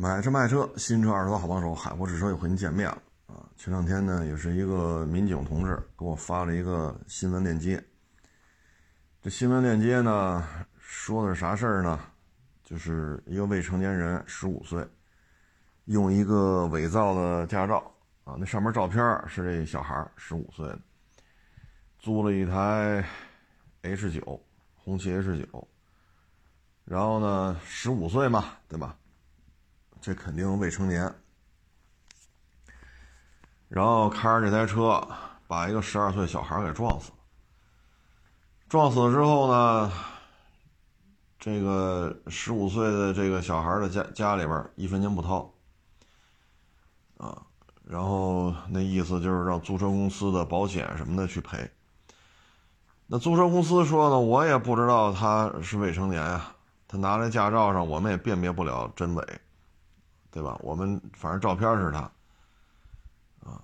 买车卖车，新车二手车好帮手，海阔试车又和您见面了啊！前两天呢，也是一个民警同志给我发了一个新闻链接。这新闻链接呢，说的是啥事儿呢？就是一个未成年人，十五岁，用一个伪造的驾照啊，那上面照片是这小孩十五岁，租了一台 H 九，红旗 H 九，然后呢，十五岁嘛，对吧？这肯定未成年，然后开着这台车把一个十二岁小孩给撞死了。撞死了之后呢，这个十五岁的这个小孩的家家里边一分钱不掏，啊，然后那意思就是让租车公司的保险什么的去赔。那租车公司说呢，我也不知道他是未成年啊，他拿来驾照上我们也辨别不了真伪。对吧？我们反正照片是他，啊，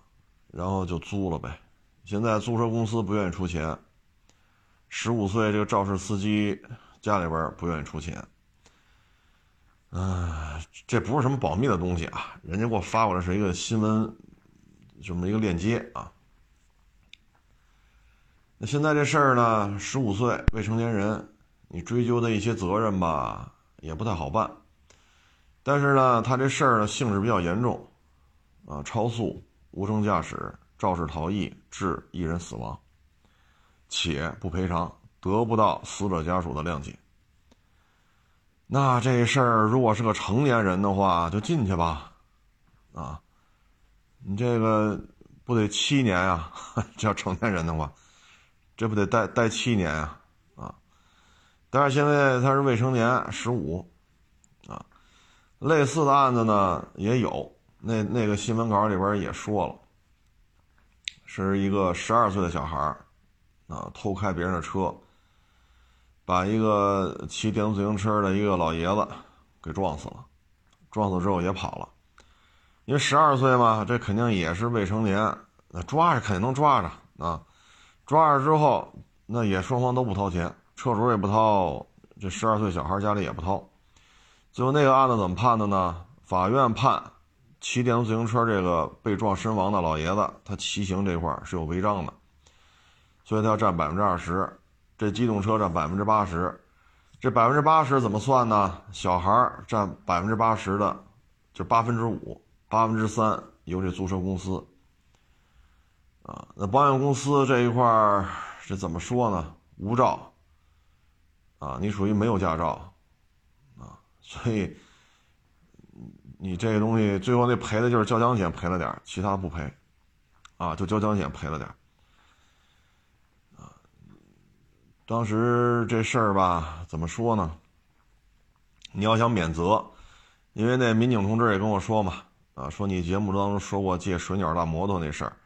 然后就租了呗。现在租车公司不愿意出钱，十五岁这个肇事司机家里边不愿意出钱。啊，这不是什么保密的东西啊，人家给我发过来是一个新闻，这么一个链接啊。那现在这事儿呢，十五岁未成年人，你追究的一些责任吧，也不太好办。但是呢，他这事儿呢性质比较严重，啊，超速、无证驾驶、肇事逃逸致一人死亡，且不赔偿，得不到死者家属的谅解。那这事儿如果是个成年人的话，就进去吧，啊，你这个不得七年呀？叫成年人的话，这不得待待七年啊？啊，但是现在他是未成年，十五。类似的案子呢也有，那那个新闻稿里边也说了，是一个十二岁的小孩啊，偷开别人的车，把一个骑电动自行车的一个老爷子给撞死了，撞死之后也跑了，因为十二岁嘛，这肯定也是未成年，那抓着肯定能抓着啊，抓着之后那也双方都不掏钱，车主也不掏，这十二岁小孩家里也不掏。最后那个案子怎么判的呢？法院判骑电动自行车这个被撞身亡的老爷子，他骑行这块是有违章的，所以他要占百分之二十，这机动车占百分之八十，这百分之八十怎么算呢？小孩占百分之八十的，就八分之五，八分之三由这租车公司。啊，那保险公司这一块是怎么说呢？无照。啊，你属于没有驾照。所以，你这个东西最后那赔的就是交强险赔了点其他不赔，啊，就交强险赔了点啊。当时这事儿吧，怎么说呢？你要想免责，因为那民警同志也跟我说嘛，啊，说你节目当中说过借水鸟大摩托那事儿，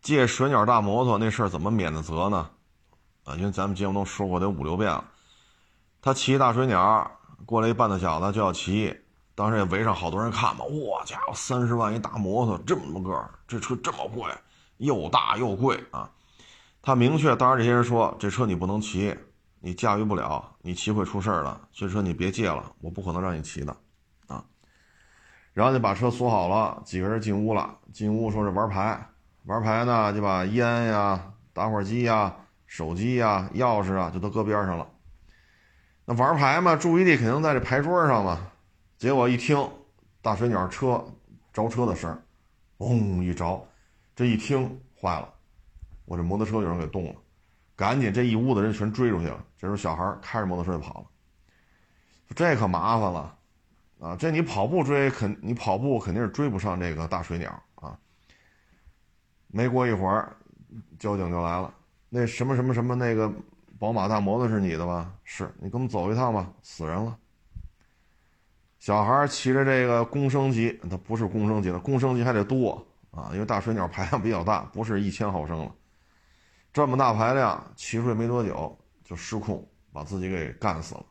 借水鸟大摩托那事儿怎么免的责呢？啊，因为咱们节目中说过得五六遍了，他骑大水鸟。过来一半大小子就要骑，当时也围上好多人看嘛。哇家伙，三十万一大摩托，这么个儿，这车这么贵，又大又贵啊！他明确，当时这些人说，这车你不能骑，你驾驭不了，你骑会出事儿的，所以说你别借了，我不可能让你骑的，啊！然后就把车锁好了，几个人进屋了，进屋说是玩牌，玩牌呢就把烟呀、打火机呀、手机呀、钥匙啊就都搁边上了。那玩牌嘛，注意力肯定在这牌桌上嘛。结果一听大水鸟车着车的声儿，嗡一着，这一听坏了，我这摩托车有人给动了，赶紧这一屋子人全追出去了。这时候小孩开着摩托车就跑了，这可麻烦了啊！这你跑步追肯，你跑步肯定是追不上这个大水鸟啊。没过一会儿，交警就来了，那什么什么什么那个。宝马大摩托是你的吧？是你跟我们走一趟吧。死人了。小孩骑着这个公升级，它不是公升级的，公升级还得多啊，因为大水鸟排量比较大，不是一千毫升了。这么大排量，骑出去没多久就失控，把自己给干死了。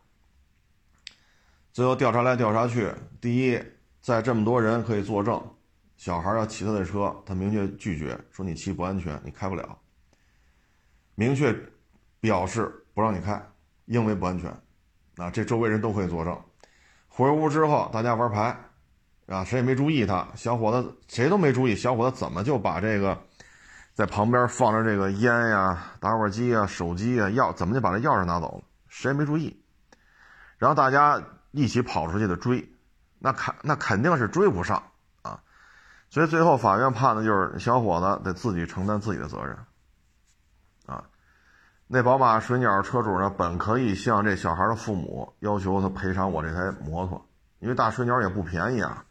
最后调查来调查去，第一，在这么多人可以作证，小孩要骑他的车，他明确拒绝说你骑不安全，你开不了。明确。表示不让你开，因为不安全。啊，这周围人都可以作证。回屋之后，大家玩牌，啊，谁也没注意他，小伙子谁都没注意，小伙子怎么就把这个在旁边放着这个烟呀、打火机啊、手机啊、钥，怎么就把这钥匙拿走了？谁也没注意，然后大家一起跑出去的追，那肯那肯定是追不上啊，所以最后法院判的就是小伙子得自己承担自己的责任。那宝马水鸟车主呢，本可以向这小孩的父母要求他赔偿我这台摩托，因为大水鸟也不便宜啊，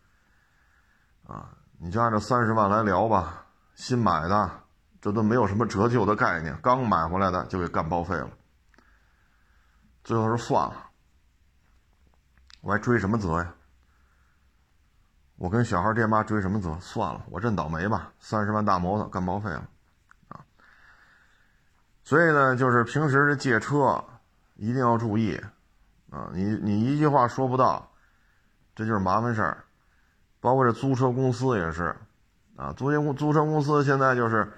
啊，你就按照三十万来聊吧，新买的，这都没有什么折旧的概念，刚买回来的就给干报废了，最后是算了，我还追什么责呀？我跟小孩爹妈追什么责？算了，我认倒霉吧，三十万大摩托干报废了。所以呢，就是平时这借车一定要注意啊！你你一句话说不到，这就是麻烦事儿。包括这租车公司也是啊，租赁公租车公司现在就是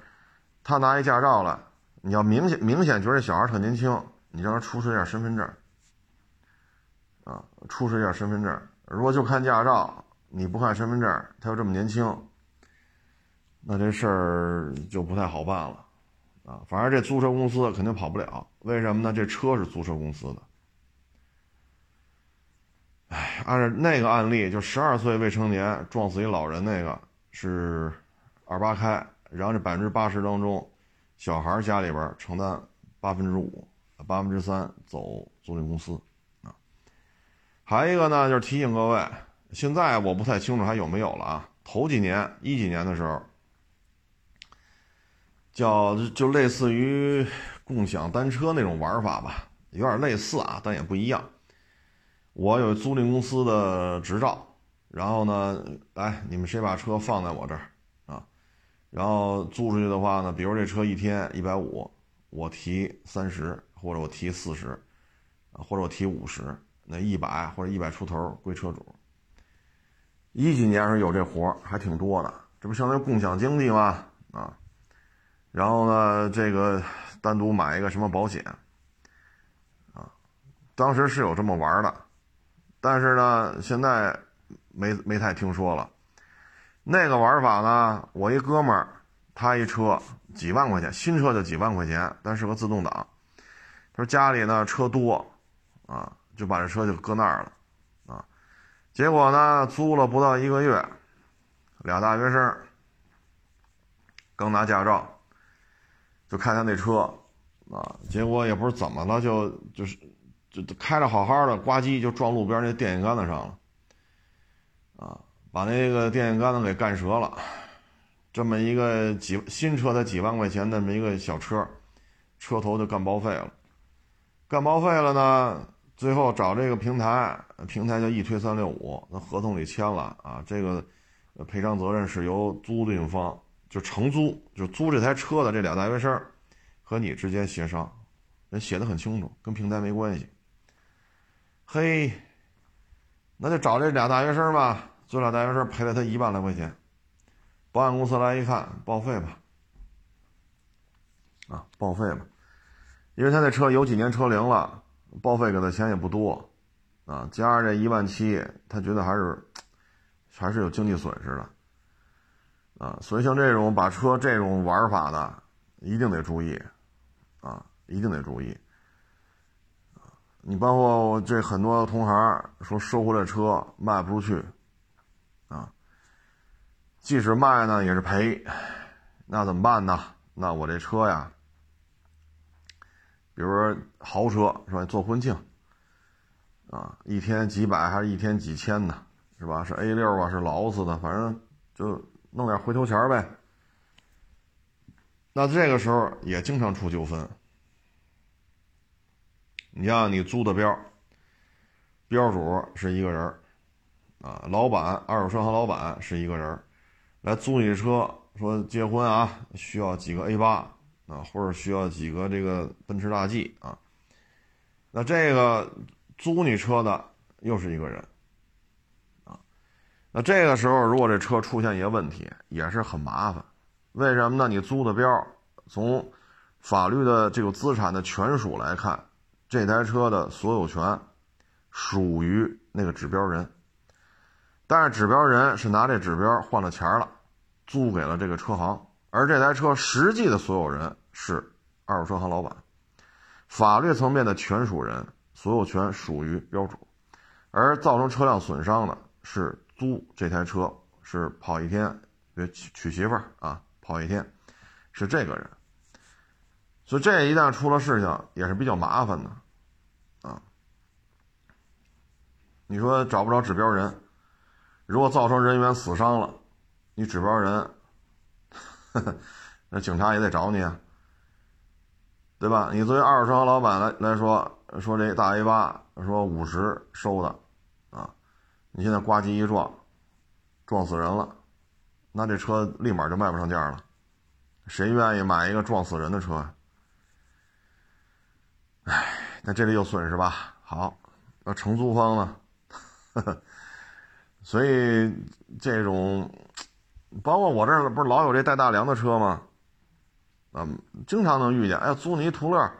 他拿一驾照了，你要明显明显觉得小孩特年轻，你让他出示一下身份证啊，出示一下身份证。如果就看驾照，你不看身份证，他又这么年轻，那这事儿就不太好办了。啊，反正这租车公司肯定跑不了，为什么呢？这车是租车公司的。哎，按照那个案例，就十二岁未成年撞死一老人那个是二八开，然后这百分之八十当中，小孩家里边承担八分之五，八分之三走租赁公司啊。还一个呢，就是提醒各位，现在我不太清楚还有没有了啊。头几年一几年的时候。叫就类似于共享单车那种玩法吧，有点类似啊，但也不一样。我有租赁公司的执照，然后呢，来你们谁把车放在我这儿啊？然后租出去的话呢，比如这车一天一百五，我提三十，或者我提四十，或者我提五十，那一百或者一百出头归车主。一几年时候有这活还挺多的，这不相当于共享经济吗？啊。然后呢，这个单独买一个什么保险，啊，当时是有这么玩的，但是呢，现在没没太听说了。那个玩法呢，我一哥们儿，他一车几万块钱，新车就几万块钱，但是个自动挡。他说家里呢车多，啊，就把这车就搁那儿了，啊，结果呢租了不到一个月，俩大学生刚拿驾照。就开他那车，啊，结果也不知怎么了，就就是就开着好好的，呱唧就撞路边那电线杆子上了，啊，把那个电线杆子给干折了。这么一个几新车才几万块钱那么一个小车，车头就干报废了。干报废了呢，最后找这个平台，平台叫一推三六五，那合同里签了啊，这个赔偿责任是由租赁方。就承租，就租这台车的这俩大学生，和你之间协商，人写的很清楚，跟平台没关系。嘿，那就找这俩大学生吧，这俩大学生赔了他一万来块钱，保险公司来一看，报废吧，啊，报废吧，因为他那车有几年车龄了，报废给的钱也不多，啊，加上这一万七，他觉得还是还是有经济损失的。啊，所以像这种把车这种玩法的，一定得注意，啊，一定得注意。你包括我这很多同行说收回来车卖不出去，啊，即使卖呢也是赔，那怎么办呢？那我这车呀，比如说豪车是吧？做婚庆，啊，一天几百还是一天几千呢？是吧？是 A 六啊，是劳斯的，反正就。弄点回头钱呗，那这个时候也经常出纠纷。你像你租的标，标主是一个人啊，老板二手车行老板是一个人来租你车，说结婚啊需要几个 A 八啊，或者需要几个这个奔驰大 G 啊，那这个租你车的又是一个人。那这个时候，如果这车出现一些问题，也是很麻烦。为什么呢？你租的标，从法律的这个资产的权属来看，这台车的所有权属于那个指标人。但是指标人是拿这指标换了钱了，租给了这个车行，而这台车实际的所有人是二手车行老板，法律层面的权属人，所有权属于标主，而造成车辆损伤的是租这台车是跑一天，娶娶媳妇儿啊，跑一天，是这个人。所以这一旦出了事情，也是比较麻烦的，啊，你说找不着指标人，如果造成人员死伤了，你指标人，那警察也得找你啊，对吧？你作为二手车行老板来来说，说这大 A 八说五十收的，你现在呱唧一撞，撞死人了，那这车立马就卖不上价了，谁愿意买一个撞死人的车？哎，那这里有损失吧？好，那承租方呢？所以这种，包括我这儿不是老有这带大梁的车吗？嗯，经常能遇见。哎，租你一途乐，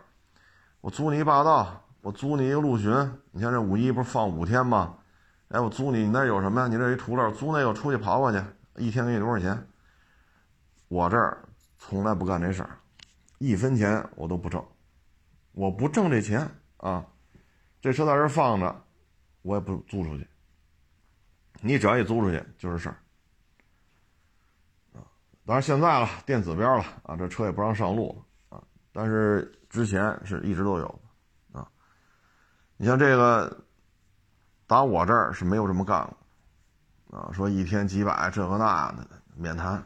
我租你一霸道，我租你一个陆巡。你像这五一不是放五天吗？哎，我租你，你那有什么呀？你这一途乐，租那个出去跑跑去，一天给你多少钱？我这儿从来不干这事儿，一分钱我都不挣。我不挣这钱啊，这车在这放着，我也不租出去。你只要一租出去就是事儿啊。当然现在了，电子标了啊，这车也不让上路啊。但是之前是一直都有啊。你像这个，打我这儿是没有这么干过啊。说一天几百这个那的免谈，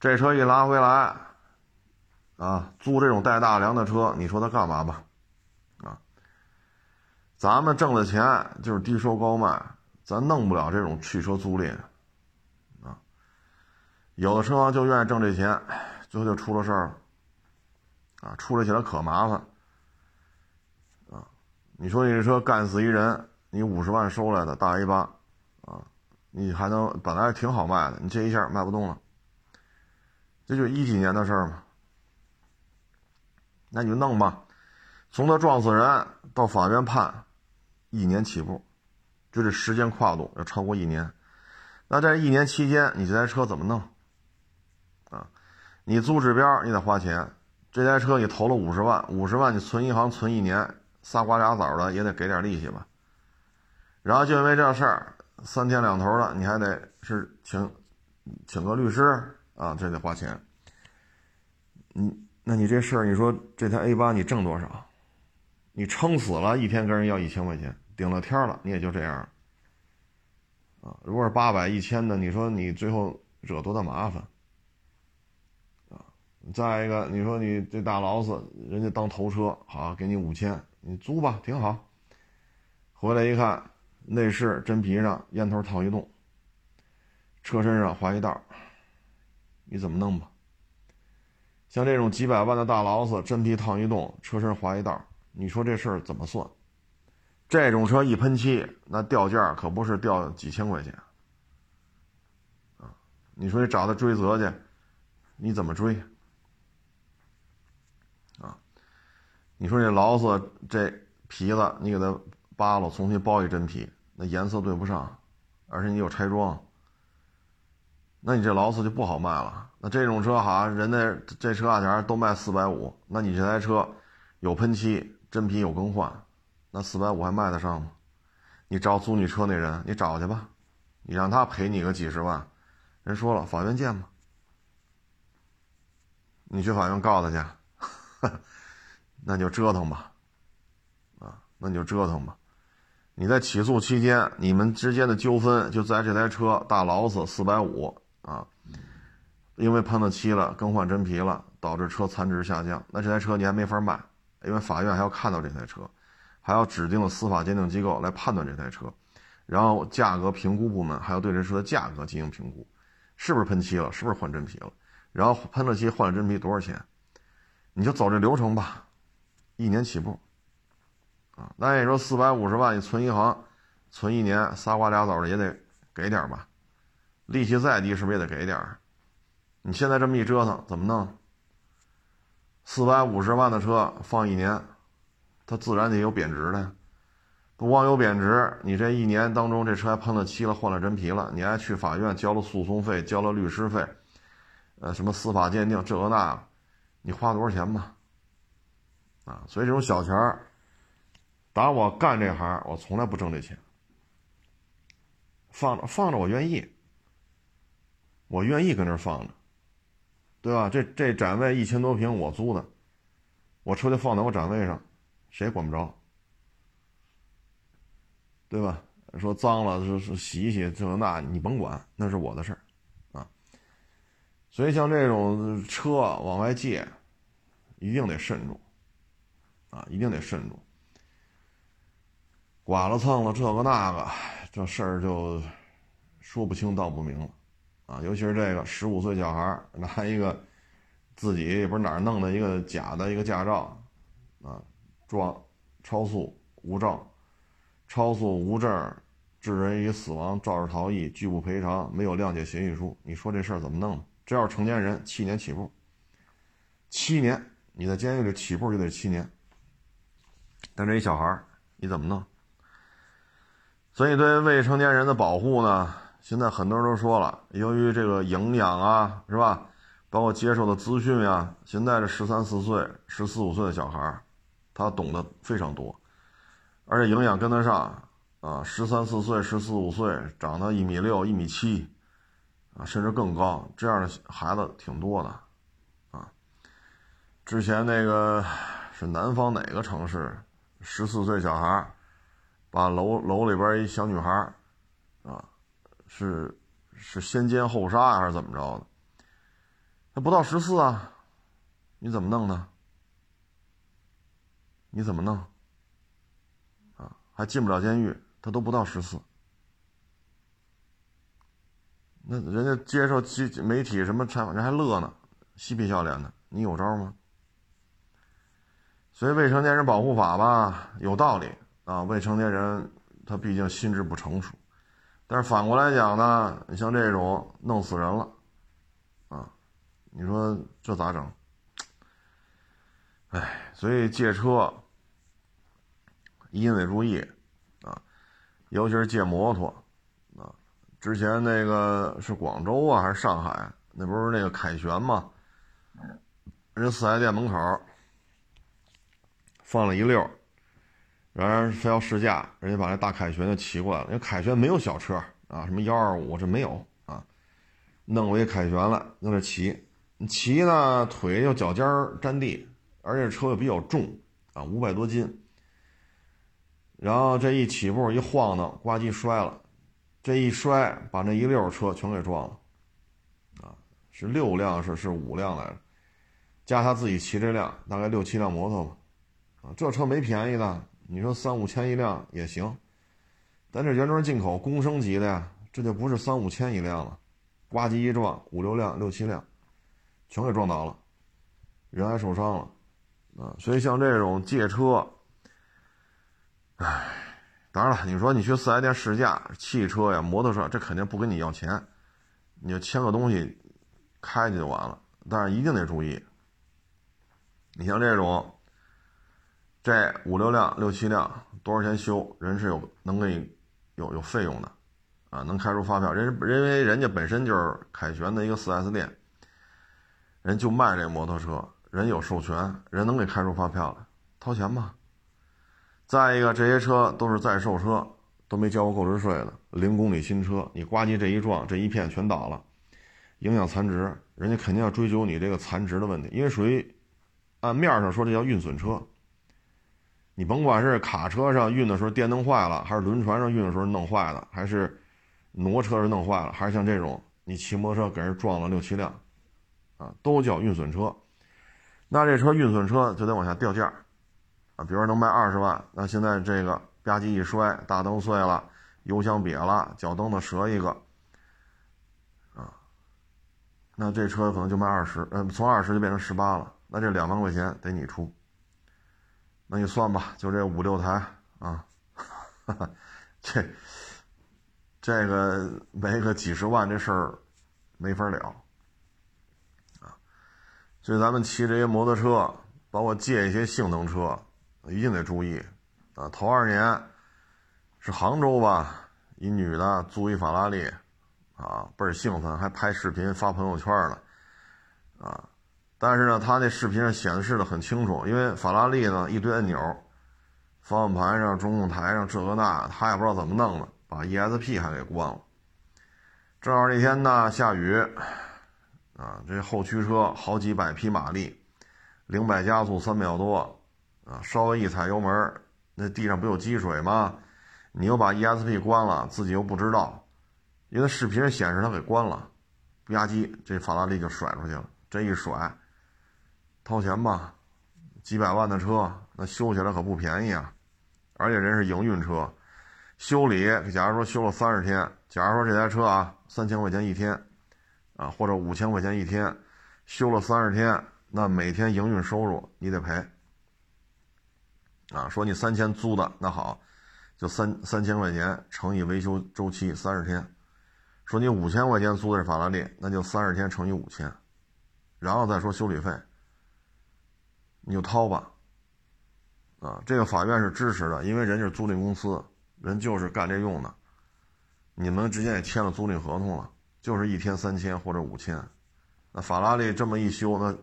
这车一拉回来。啊，租这种带大梁的车，你说他干嘛吧？啊，咱们挣的钱就是低收高卖，咱弄不了这种汽车租赁。啊，有的车行就愿意挣这钱，最后就出了事儿了。啊，处理起来可麻烦。啊，你说你这车干死一人，你五十万收来的大 A 八，啊，你还能本来挺好卖的，你这一下卖不动了，这就一几年的事儿嘛。那你就弄吧，从他撞死人到法院判，一年起步，就这时间跨度要超过一年。那在一年期间，你这台车怎么弄？啊，你租指标你得花钱，这台车你投了五十万，五十万你存银行存一年，仨瓜俩枣的也得给点利息吧。然后就因为这事儿，三天两头的，你还得是请请个律师啊，这得花钱。你。那你这事儿，你说这台 A 八你挣多少？你撑死了，一天跟人要一千块钱，顶了天了，你也就这样。啊，如果是八百、一千的，你说你最后惹多大麻烦？啊，再一个，你说你这大劳斯，人家当头车，好给你五千，你租吧，挺好。回来一看，内饰真皮上烟头套一洞，车身上划一道，你怎么弄吧？像这种几百万的大劳斯，真皮烫一洞，车身划一道，你说这事儿怎么算？这种车一喷漆，那掉价可不是掉几千块钱啊！你说你找他追责去，你怎么追？啊？你说这劳斯这皮子，你给它扒了，重新包一真皮，那颜色对不上，而且你有拆装。那你这劳斯就不好卖了。那这种车哈，人家这车价钱都卖四百五，那你这台车有喷漆、真皮有更换，那四百五还卖得上吗？你找租你车那人，你找去吧，你让他赔你个几十万，人说了，法院见吧。你去法院告他去，那就折腾吧，啊，那你就折腾吧。你在起诉期间，你们之间的纠纷就在这台车大劳斯四百五。啊，因为喷了漆了，更换真皮了，导致车残值下降，那这台车你还没法卖，因为法院还要看到这台车，还要指定的司法鉴定机构来判断这台车，然后价格评估部门还要对这车的价格进行评估，是不是喷漆了，是不是换真皮了，然后喷了漆换了真皮多少钱，你就走这流程吧，一年起步，啊，那你说四百五十万你存银行，存一年仨瓜俩枣的也得给点吧。利息再低，是不是也得给点？你现在这么一折腾，怎么弄？四百五十万的车放一年，它自然得有贬值的。不光有贬值，你这一年当中这车还喷了漆了，换了真皮了，你还去法院交了诉讼费，交了律师费，呃，什么司法鉴定这个那，你花多少钱吧？啊，所以这种小钱儿，打我干这行，我从来不挣这钱，放着放着我愿意，我愿意跟这放着，对吧？这这展位一千多平我租的，我车就放在我展位上，谁也管不着。对吧？说脏了是是洗一洗这那，你甭管，那是我的事儿，啊。所以像这种车往外借，一定得慎重，啊，一定得慎重。剐了蹭了这个那个，这事儿就说不清道不明了，啊，尤其是这个十五岁小孩拿一个自己也不是哪儿弄的一个假的一个驾照，啊，撞超速无证。超速无证致人于死亡，肇事逃逸拒不赔偿，没有谅解协议书，你说这事儿怎么弄？这要是成年人，七年起步。七年，你在监狱里起步就得七年。但这一小孩你怎么弄？所以对未成年人的保护呢？现在很多人都说了，由于这个营养啊，是吧？包括接受的资讯啊，现在这十三四岁、十四五岁的小孩儿他懂得非常多。而且营养跟得上啊，十三四岁、十四五岁长到一米六、一米七，啊，甚至更高，这样的孩子挺多的，啊。之前那个是南方哪个城市，十四岁小孩儿把楼楼里边一小女孩啊，是是先奸后杀还是怎么着的？他不到十四啊，你怎么弄呢？你怎么弄？啊还进不了监狱，他都不到十四。那人家接受媒体什么采访，人还乐呢，嬉皮笑脸的。你有招吗？所以未成年人保护法吧，有道理啊。未成年人他毕竟心智不成熟，但是反过来讲呢，你像这种弄死人了，啊，你说这咋整？哎，所以借车。一定得注意，啊，尤其是借摩托，啊，之前那个是广州啊还是上海？那不是那个凯旋吗？人四 S 店门口放了一溜，然而非要试驾，人家把那大凯旋就骑过来了。因为凯旋没有小车啊，什么幺二五这没有啊，弄过一凯旋了，弄这骑，骑呢腿又脚尖沾地，而且车又比较重啊，五百多斤。然后这一起步一晃荡，呱唧摔了，这一摔把那一溜车全给撞了，啊，是六辆是是五辆来着，加他自己骑这辆大概六七辆摩托吧，啊，这车没便宜的，你说三五千一辆也行，但这原装进口公升级的呀，这就不是三五千一辆了，呱唧一撞五六辆六七辆，全给撞倒了，人还受伤了，啊，所以像这种借车。唉，当然了，你说你去四 S 店试驾汽车呀、摩托车，这肯定不跟你要钱，你就签个东西，开去就完了。但是一定得注意，你像这种，这五六辆、六七辆，多少钱修？人是有能给你有有费用的，啊，能开出发票。人因为人家本身就是凯旋的一个四 S 店，人就卖这摩托车，人有授权，人能给开出发票来，掏钱吧。再一个，这些车都是在售车，都没交过购置税的零公里新车，你呱唧这一撞，这一片全倒了，影响残值，人家肯定要追究你这个残值的问题，因为属于按面上说这叫运损车。你甭管是卡车上运的时候电灯坏了，还是轮船上运的时候弄坏了，还是挪车时弄坏了，还是像这种你骑摩托车给人撞了六七辆，啊，都叫运损车。那这车运损车就得往下掉价。啊，比如说能卖二十万，那现在这个吧唧一摔，大灯碎了，油箱瘪了，脚蹬子折一个，啊，那这车可能就卖二十，呃，从二十就变成十八了，那这两万块钱得你出，那你算吧，就这五六台啊，哈哈这这个没个几十万这事儿没法了，啊，所以咱们骑这些摩托车，包括借一些性能车。一定得注意，啊，头二年是杭州吧？一女的租一法拉利，啊，倍儿兴奋，还拍视频发朋友圈了，啊，但是呢，他那视频上显示的很清楚，因为法拉利呢一堆按钮，方向盘上、中控台上这个那，他也不知道怎么弄的，把 ESP 还给关了。正好那天呢下雨，啊，这后驱车好几百匹马力，零百加速三秒多，啊，稍微一踩油门。那地上不有积水吗？你又把 ESP 关了，自己又不知道，因为视频上显示它给关了，吧唧，这法拉利就甩出去了。这一甩，掏钱吧，几百万的车，那修起来可不便宜啊！而且人是营运车，修理，假如说修了三十天，假如说这台车啊三千块钱一天，啊或者五千块钱一天，修了三十天，那每天营运收入你得赔。啊，说你三千租的那好，就三三千块钱乘以维修周期三十天。说你五千块钱租的是法拉利，那就三十天乘以五千，然后再说修理费，你就掏吧。啊，这个法院是支持的，因为人是租赁公司，人就是干这用的，你们之间也签了租赁合同了，就是一天三千或者五千。那法拉利这么一修，那。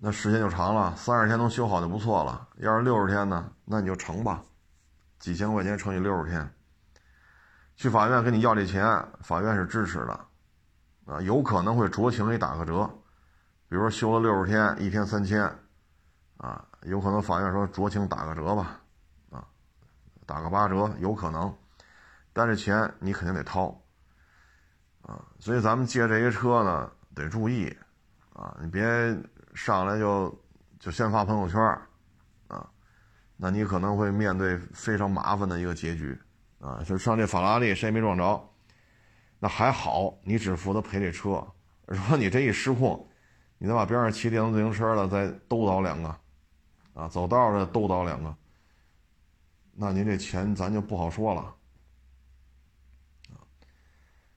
那时间就长了，三十天能修好就不错了。要是六十天呢，那你就乘吧，几千块钱乘以六十天。去法院跟你要这钱，法院是支持的，啊，有可能会酌情给打个折，比如说修了六十天，一天三千，啊，有可能法院说酌情打个折吧，啊，打个八折有可能，但是钱你肯定得掏，啊，所以咱们借这些车呢得注意，啊，你别。上来就就先发朋友圈啊，那你可能会面对非常麻烦的一个结局啊。就上这法拉利，谁也没撞着，那还好，你只负责赔这车。如果你这一失控，你再把边上骑电动自行车的再兜倒两个，啊，走道的兜倒两个，那您这钱咱就不好说了。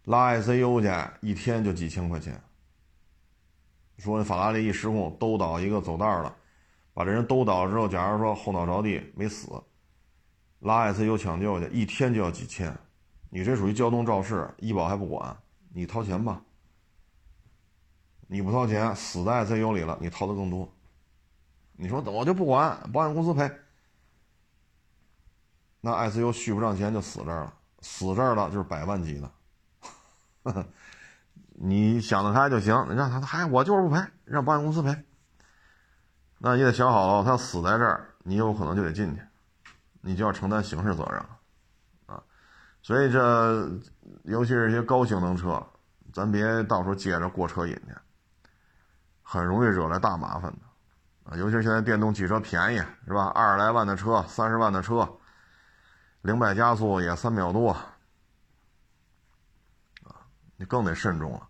拉 ICU 去一天就几千块钱。说法拉利一失控，兜倒一个走道了，把这人兜倒之后，假如说后脑着地没死，拉 ICU 抢救去，一天就要几千，你这属于交通肇事，医保还不管，你掏钱吧。你不掏钱，死在 ICU 里了，你掏的更多。你说我就不管，保险公司赔。那 ICU 续不上钱就死这儿了，死这儿了就是百万级的。你想得开就行，让他还我就是不赔，让保险公司赔。那你得想好了，他死在这儿，你有可能就得进去，你就要承担刑事责任了，啊！所以这尤其是一些高性能车，咱别到时候借着过车瘾去，很容易惹来大麻烦的，啊！尤其是现在电动汽车便宜是吧？二十来万的车，三十万的车，零百加速也三秒多。啊你更得慎重了，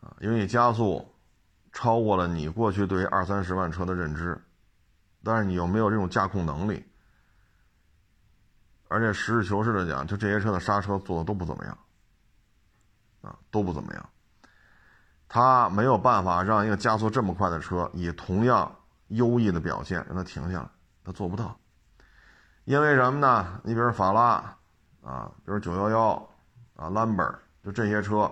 啊，因为你加速超过了你过去对于二三十万车的认知，但是你又没有这种驾控能力，而且实事求是的讲，就这些车的刹车做的都不怎么样，啊，都不怎么样，他没有办法让一个加速这么快的车以同样优异的表现让它停下来，他做不到，因为什么呢？你比如法拉，啊，比如九幺幺，啊，Lambert。就这些车，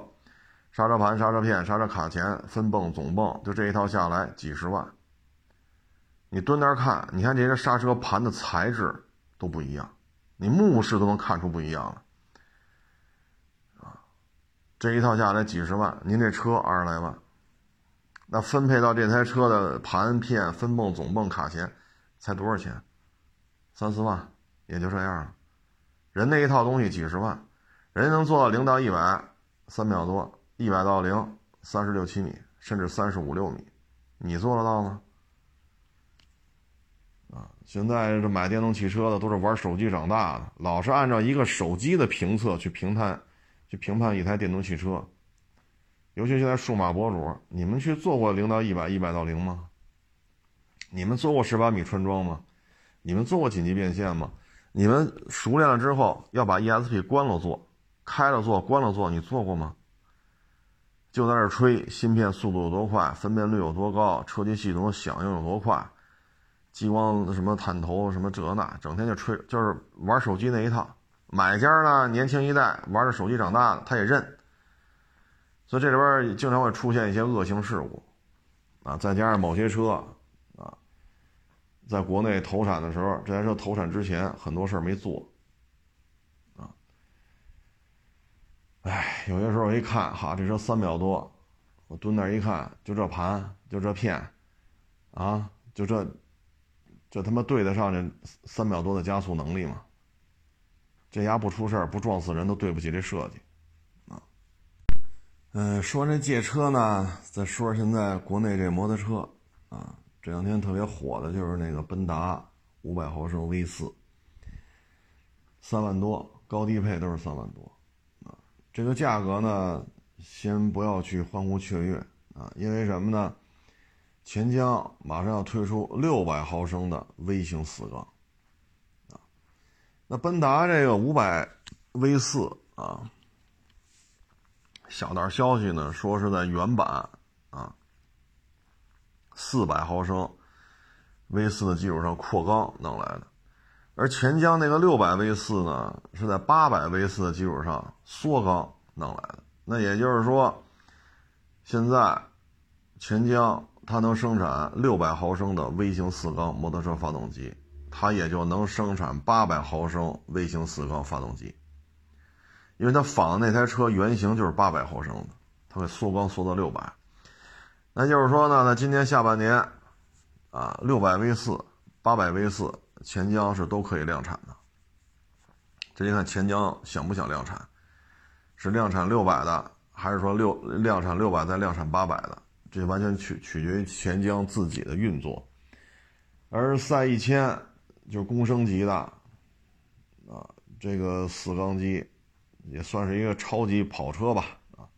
刹车盘、刹车片、刹车卡钳、分泵、总泵，就这一套下来几十万。你蹲那儿看，你看这些刹车盘的材质都不一样，你目视都能看出不一样了。这一套下来几十万，您这车二十来万，那分配到这台车的盘片、分泵、总泵、卡钳，才多少钱？三四万，也就这样了。人那一套东西几十万。人能做到零到一百三秒多，一百到零三十六七米，甚至三十五六米，你做得到吗？啊，现在这买电动汽车的都是玩手机长大的，老是按照一个手机的评测去评判，去评判一台电动汽车。尤其现在数码博主，你们去做过零到一百、一百到零吗？你们做过十八米穿桩吗？你们做过紧急变线吗？你们熟练了之后要把 ESP 关了做。开了做，关了做，你做过吗？就在那吹芯片速度有多快，分辨率有多高，车机系统响应有多快，激光什么探头什么这那，整天就吹，就是玩手机那一套。买家呢，年轻一代玩着手机长大的，他也认。所以这里边经常会出现一些恶性事故，啊，再加上某些车，啊，在国内投产的时候，这台车投产之前很多事儿没做，啊，哎，有些时候一看，哈，这车三秒多，我蹲那一看，就这盘，就这片，啊，就这。这他妈对得上这三秒多的加速能力吗？这丫不出事儿不撞死人都对不起这设计，啊，嗯，说这借车呢，再说说现在国内这摩托车啊，这两天特别火的就是那个奔达五百毫升 V 四，三万多，高低配都是三万多，啊，这个价格呢，先不要去欢呼雀跃啊，因为什么呢？钱江马上要推出六百毫升的微型四缸，奔达这个五百 V 四啊，小道消息呢说是在原版啊四百毫升 V 四的基础上扩缸弄来的，而钱江那个六百 V 四呢是在八百 V 四的基础上缩缸弄来的，那也就是说，现在钱江。它能生产六百毫升的微型四缸摩托车发动机，它也就能生产八百毫升微型四缸发动机，因为它仿的那台车原型就是八百毫升的，它会缩缸缩到六百。那就是说呢，那今年下半年，啊，六百 V 四、八百 V 四，钱江是都可以量产的。这你看钱江想不想量产，是量产六百的，还是说六量产六百再量产八百的？这完全取取决于钱江自己的运作，而赛一千就是公升级的，啊，这个四缸机也算是一个超级跑车吧，啊，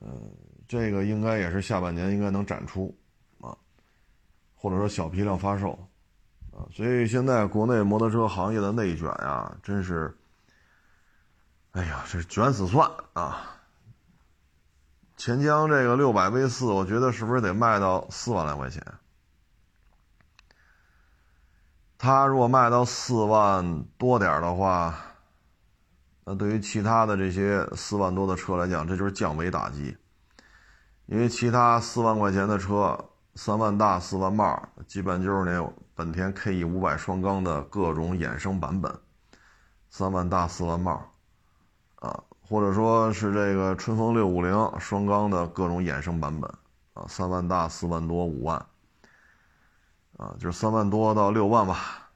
嗯，这个应该也是下半年应该能展出，啊，或者说小批量发售，啊，所以现在国内摩托车行业的内卷呀，真是，哎呀，这卷死算啊！钱江这个六百 V 四，我觉得是不是得卖到四万来块钱？它如果卖到四万多点的话，那对于其他的这些四万多的车来讲，这就是降维打击。因为其他四万块钱的车，三万大、四万帽，基本就是那本田 KE 五百双缸的各种衍生版本，三万大、四万帽，啊。或者说是这个春风六五零双缸的各种衍生版本啊，三万大、四万多、五万，啊，就是三万多到六万吧，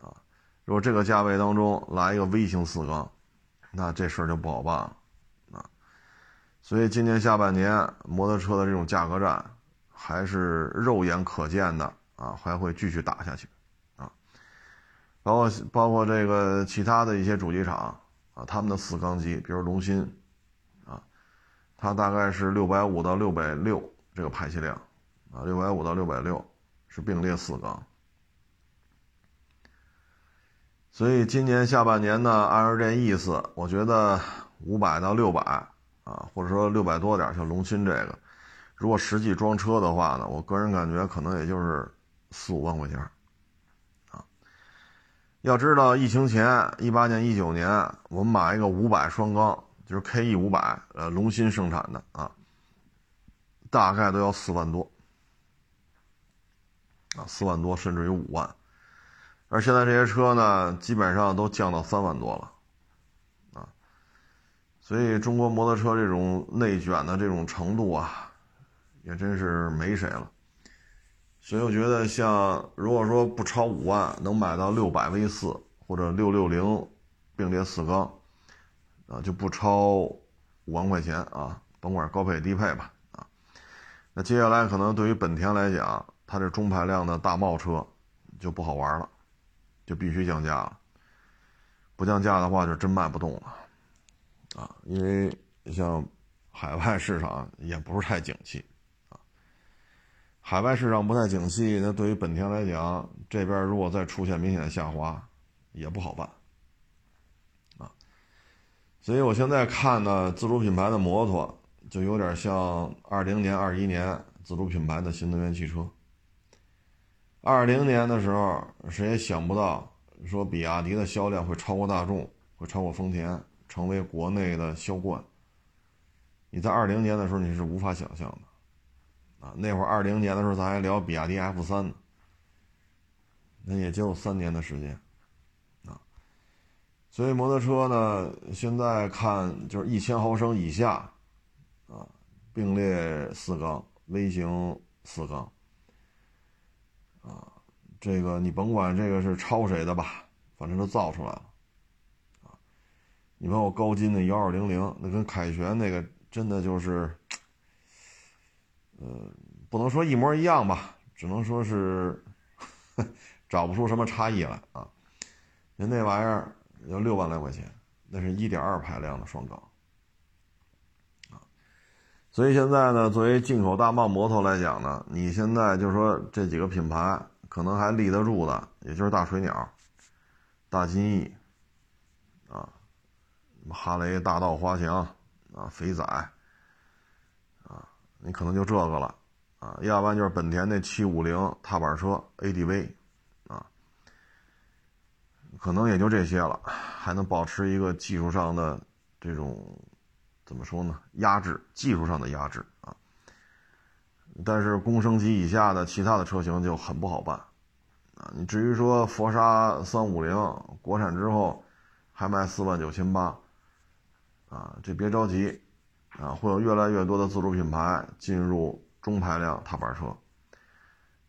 啊，如果这个价位当中来一个微型四缸，那这事儿就不好办了，啊，所以今年下半年摩托车的这种价格战还是肉眼可见的啊，还会继续打下去，啊，包括包括这个其他的一些主机厂。啊，他们的四缸机，比如龙芯，啊，它大概是六百五到六百六这个排气量，啊，六百五到六百六是并列四缸，所以今年下半年呢，按照这意思，我觉得五百到六百啊，或者说六百多点，像龙鑫这个，如果实际装车的话呢，我个人感觉可能也就是四五万块钱啊。要知道，疫情前一八年、一九年，我们买一个五百双缸，就是 KE 五百，呃，龙鑫生产的啊，大概都要四万多，啊，四万多甚至于五万，而现在这些车呢，基本上都降到三万多了，啊，所以中国摩托车这种内卷的这种程度啊，也真是没谁了。所以我觉得，像如果说不超五万能买到六百 V 四或者六六零并列四缸，啊，就不超五万块钱啊，甭管高配低配吧，啊，那接下来可能对于本田来讲，它这中排量的大贸车就不好玩了，就必须降价了，不降价的话就真卖不动了，啊，因为像海外市场也不是太景气。啊海外市场不太景气，那对于本田来讲，这边如果再出现明显的下滑，也不好办，啊，所以我现在看呢，自主品牌的摩托就有点像二零年、二一年自主品牌的新能源汽车，二零年的时候，谁也想不到说比亚迪的销量会超过大众，会超过丰田，成为国内的销冠。你在二零年的时候你是无法想象的，啊，那会儿二零年的时候咱还聊比亚迪 F 三呢，那也就三年的时间，啊，所以摩托车呢，现在看就是一千毫升以下，啊，并列四缸、微型四缸，这个你甭管这个是抄谁的吧，反正都造出来了，啊，你包括高金的幺二零零，那跟凯旋那个。真的就是，呃，不能说一模一样吧，只能说是 找不出什么差异来啊。人那玩意儿要六万来块钱，那是一点二排量的双缸啊。所以现在呢，作为进口大贸摩托来讲呢，你现在就说这几个品牌可能还立得住的，也就是大水鸟、大金翼啊，哈雷大道花翔。啊，肥仔，啊，你可能就这个了，啊，要不然就是本田那七五零踏板车 ADV，啊，可能也就这些了，还能保持一个技术上的这种怎么说呢？压制，技术上的压制。但是公升级以下的其他的车型就很不好办，啊，你至于说佛沙三五零国产之后还卖四万九千八。啊，这别着急，啊，会有越来越多的自主品牌进入中排量踏板车，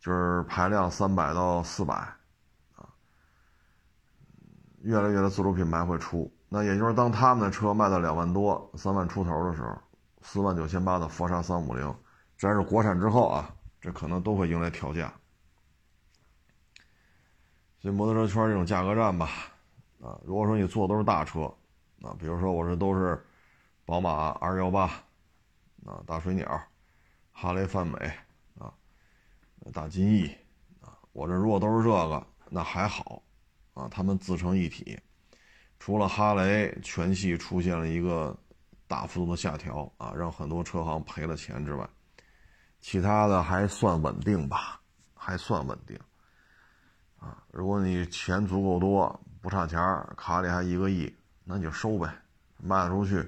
就是排量三百到四百，啊，越来越多自主品牌会出。那也就是当他们的车卖到两万多、三万出头的时候，四万九千八的佛沙三五零，但是国产之后啊，这可能都会迎来调价。所以摩托车圈这种价格战吧，啊，如果说你坐的都是大车。啊，比如说我这都是宝马 R 幺八，啊，大水鸟，哈雷泛美，啊，大金翼，啊，我这如果都是这个，那还好，啊，他们自成一体，除了哈雷全系出现了一个大幅度的下调，啊，让很多车行赔了钱之外，其他的还算稳定吧，还算稳定，啊，如果你钱足够多，不差钱儿卡里还一个亿。那你就收呗，卖得出去，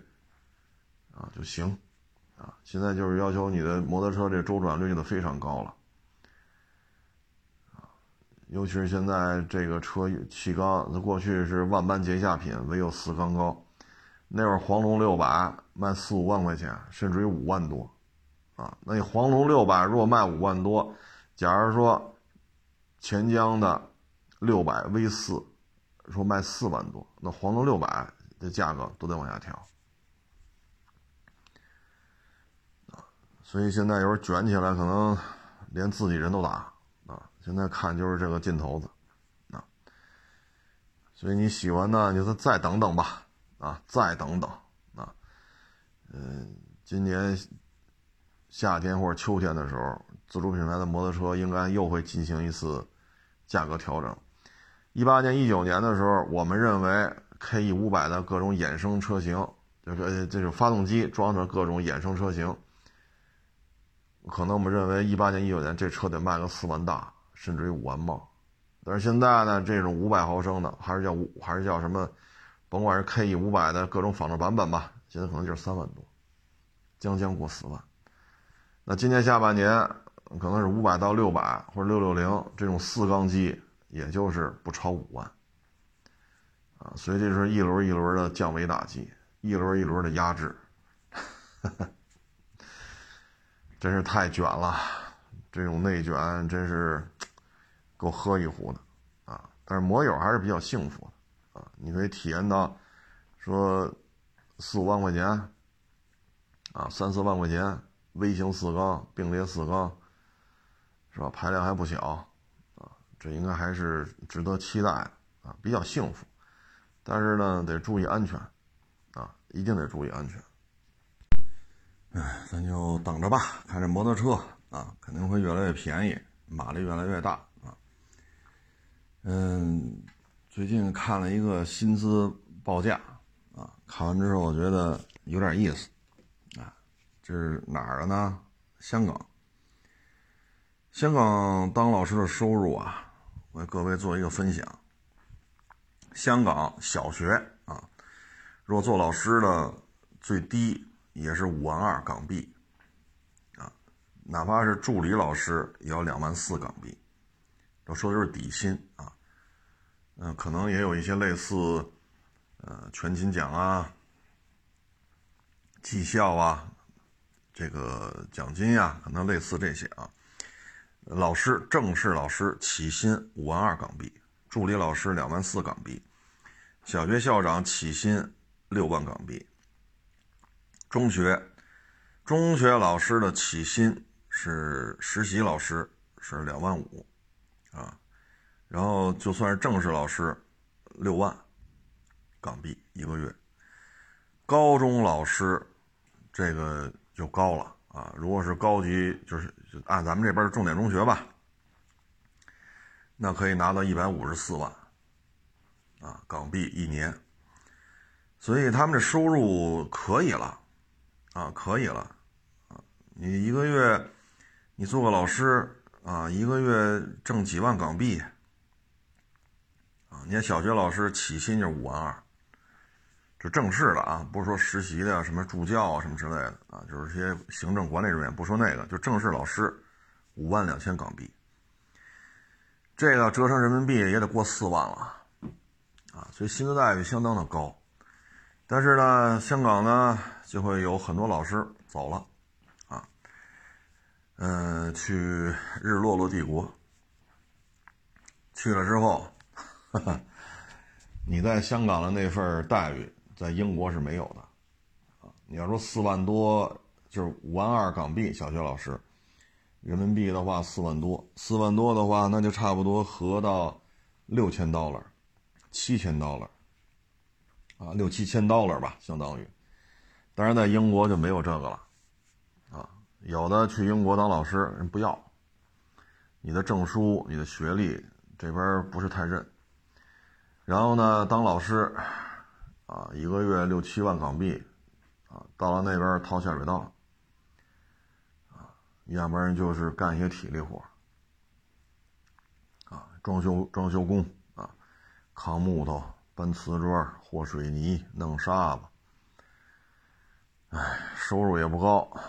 啊就行，啊，现在就是要求你的摩托车这周转率就得非常高了，啊，尤其是现在这个车气缸，那过去是万般皆下品，唯有四缸高，那会儿黄龙六百卖四五万块钱，甚至于五万多，啊，那你黄龙六百如果卖五万多，假如说钱江的六百 V 四。说卖四万多，那黄龙六百的价格都得往下调啊！所以现在有时候卷起来，可能连自己人都打啊！现在看就是这个劲头子啊！所以你喜欢呢，你就再等等吧啊！再等等啊！嗯，今年夏天或者秋天的时候，自主品牌的摩托车应该又会进行一次价格调整。一八年、一九年的时候，我们认为 K E 五百的各种衍生车型，这个这种发动机装着各种衍生车型，可能我们认为一八年、一九年这车得卖个四万大，甚至于五万冒。但是现在呢，这种五百毫升的，还是叫五，还是叫什么，甭管是 K E 五百的各种仿制版本吧，现在可能就是三万多，将将过四万。那今年下半年可能是五百到六百或者六六零这种四缸机。也就是不超五万，啊，所以这是一轮一轮的降维打击，一轮一轮的压制，真是太卷了，这种内卷真是够喝一壶的啊！但是摩友还是比较幸福的啊，你可以体验到说四五万块钱啊，三四万块钱微型四缸并列四缸，是吧？排量还不小。啊这应该还是值得期待啊，比较幸福，但是呢，得注意安全，啊，一定得注意安全。哎，咱就等着吧，看这摩托车啊，肯定会越来越便宜，马力越来越大啊。嗯，最近看了一个薪资报价啊，看完之后我觉得有点意思，这是哪儿的呢？香港。香港当老师的收入啊，我给各位做一个分享。香港小学啊，若做老师的最低也是五万二港币啊，哪怕是助理老师也要两万四港币。我说的就是底薪啊，嗯，可能也有一些类似呃全勤奖啊、绩效啊、这个奖金呀，可能类似这些啊。老师正式老师起薪五万二港币。助理老师两万四港币，小学校长起薪六万港币。中学，中学老师的起薪是实习老师是两万五，啊，然后就算是正式老师，六万港币一个月。高中老师这个就高了啊，如果是高级，就是就按咱们这边的重点中学吧。那可以拿到一百五十四万，啊，港币一年，所以他们的收入可以了，啊，可以了，啊，你一个月，你做个老师，啊，一个月挣几万港币，啊，你看小学老师起薪就五万二，就正式的啊，不是说实习的啊什么助教啊什么之类的啊，就是些行政管理人员，不说那个，就正式老师，五万两千港币。这个折成人民币也得过四万了，啊，所以薪资待遇相当的高，但是呢，香港呢就会有很多老师走了，啊，嗯，去日落落帝国，去了之后，哈哈，你在香港的那份待遇，在英国是没有的，啊，你要说四万多，就是五万二港币，小学老师。人民币的话四万多，四万多的话，那就差不多合到六千刀了，七千刀了，啊，六七千刀了吧，相当于。当然，在英国就没有这个了，啊，有的去英国当老师人不要，你的证书、你的学历这边不是太认。然后呢，当老师，啊，一个月六七万港币，啊，到了那边掏下水道。啊要不然就是干一些体力活啊，装修装修工啊，扛木头、搬瓷砖、和水泥、弄沙子。哎，收入也不高，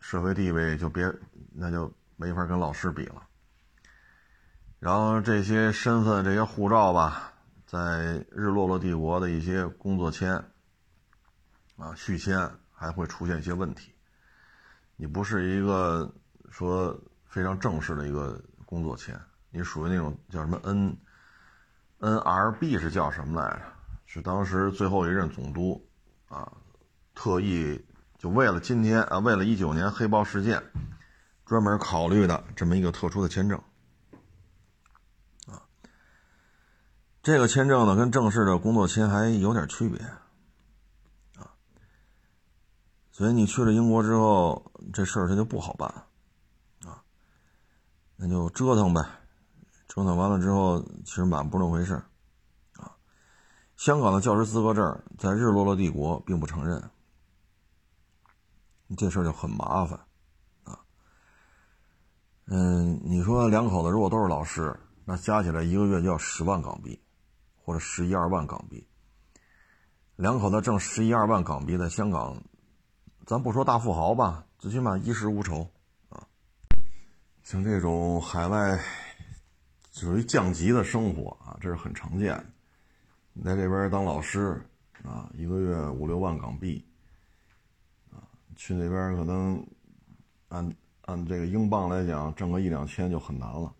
社会地位就别，那就没法跟老师比了。然后这些身份、这些护照吧，在日落落帝国的一些工作签啊续签还会出现一些问题，你不是一个。说非常正式的一个工作签，你属于那种叫什么 N N R B 是叫什么来着？是当时最后一任总督啊，特意就为了今天啊，为了一九年黑豹事件，专门考虑的这么一个特殊的签证这个签证呢，跟正式的工作签还有点区别啊。所以你去了英国之后，这事儿它就不好办。啊那就折腾呗，折腾完了之后，其实满不是那么回事啊。香港的教师资格证在日落落帝国并不承认，这事儿就很麻烦啊。嗯，你说两口子如果都是老师，那加起来一个月就要十万港币，或者十一二万港币。两口子挣十一二万港币，在香港，咱不说大富豪吧，最起码衣食无愁啊。像这种海外属于降级的生活啊，这是很常见的。你在这边当老师啊，一个月五六万港币啊，去那边可能按按这个英镑来讲，挣个一两千就很难了。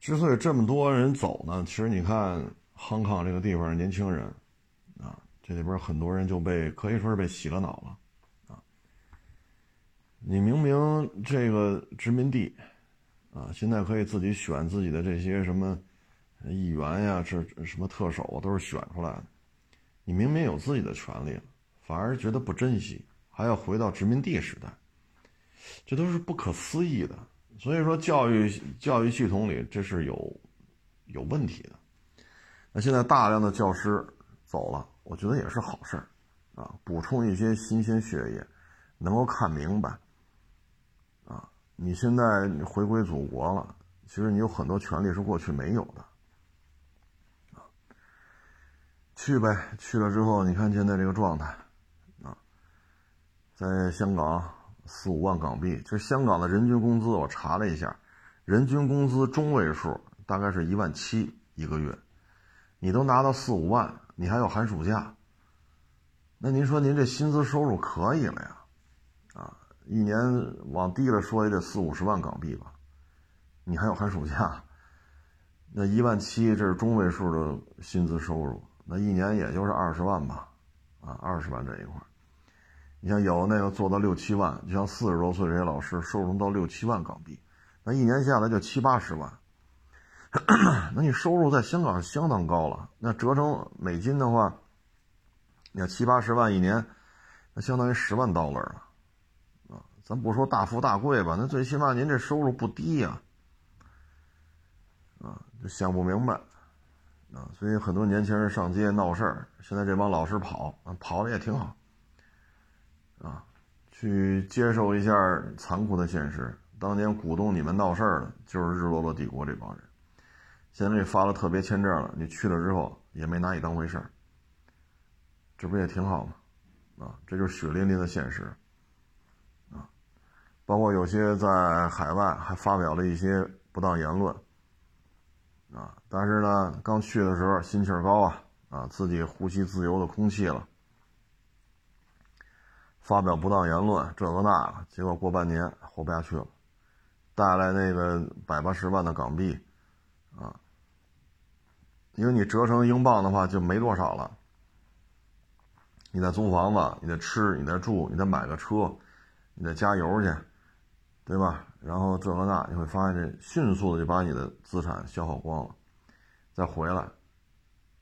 之所以这么多人走呢，其实你看 Hong Kong 这个地方年轻人啊，这里边很多人就被可以说是被洗了脑了。啊你明明这个殖民地，啊，现在可以自己选自己的这些什么议员呀，这什么特首啊，都是选出来的。你明明有自己的权利了，反而觉得不珍惜，还要回到殖民地时代，这都是不可思议的。所以说，教育教育系统里这是有有问题的。那现在大量的教师走了，我觉得也是好事儿，啊，补充一些新鲜血液，能够看明白啊。你现在回归祖国了，其实你有很多权利是过去没有的。去呗，去了之后，你看现在这个状态，啊，在香港四五万港币，就是香港的人均工资，我查了一下，人均工资中位数大概是一万七一个月，你都拿到四五万，你还有寒暑假，那您说您这薪资收入可以了呀？啊，一年往低了说也得四五十万港币吧，你还有寒暑假，那一万七这是中位数的薪资收入。那一年也就是二十万吧，啊，二十万这一块你像有的那个做到六七万，就像四十多岁这些老师，收入到六七万港币，那一年下来就七八十万。那你收入在香港相当高了，那折成美金的话，你看七八十万一年，那相当于十万 dollar 了，啊，咱不说大富大贵吧，那最起码您这收入不低呀，啊，就想不明白。啊，所以很多年轻人上街闹事儿，现在这帮老师跑，跑的也挺好，啊，去接受一下残酷的现实。当年鼓动你们闹事儿的，就是日落落帝国这帮人。现在发了特别签证了，你去了之后也没拿你当回事儿，这不也挺好吗？啊，这就是血淋淋的现实。啊，包括有些在海外还发表了一些不当言论。啊，但是呢，刚去的时候心气儿高啊，啊，自己呼吸自由的空气了，发表不当言论，这个那个，结果过半年活不下去了，带来那个百八十万的港币，啊，因为你折成英镑的话就没多少了，你得租房子，你得吃，你得住，你得买个车，你得加油去，对吧？然后这个那，你会发现这迅速的就把你的资产消耗光了，再回来，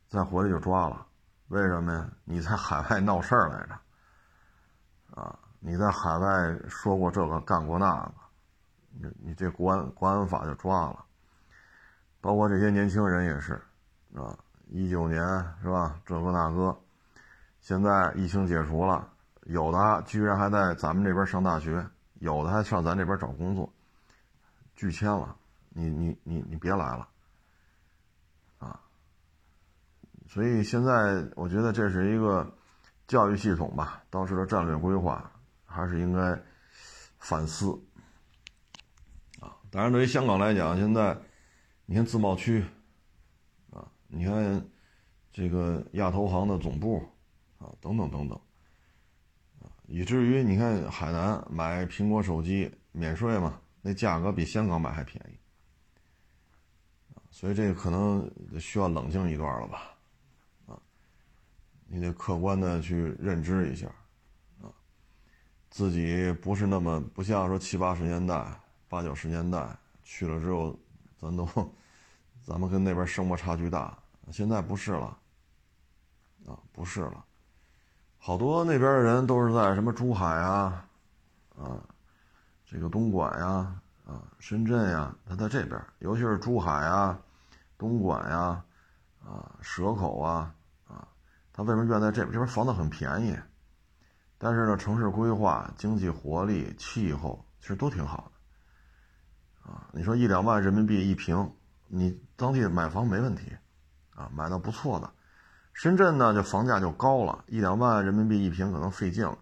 再回来就抓了。为什么呀？你在海外闹事儿来着，啊，你在海外说过这个干过那个，你你这国安国安法就抓了。包括这些年轻人也是，啊，一九年是吧？这个那个，现在疫情解除了，有的居然还在咱们这边上大学。有的还上咱这边找工作，拒签了，你你你你别来了，啊！所以现在我觉得这是一个教育系统吧，当时的战略规划还是应该反思，啊！当然，对于香港来讲，现在你看自贸区，啊，你看这个亚投行的总部，啊，等等等等啊。以至于你看海南买苹果手机免税嘛，那价格比香港买还便宜，所以这个可能需要冷静一段了吧，你得客观的去认知一下，啊，自己不是那么不像说七八十年代、八九十年代去了之后，咱都 咱们跟那边生活差距大，现在不是了，啊，不是了。好多那边的人都是在什么珠海啊，啊，这个东莞呀，啊，深圳呀，他在这边，尤其是珠海啊，东莞呀，啊，蛇口啊，啊，他为什么愿在这边？这边房子很便宜，但是呢，城市规划、经济活力、气候其实都挺好的，啊，你说一两万人民币一平，你当地买房没问题，啊，买到不错的。深圳呢，就房价就高了，一两万人民币一平可能费劲了，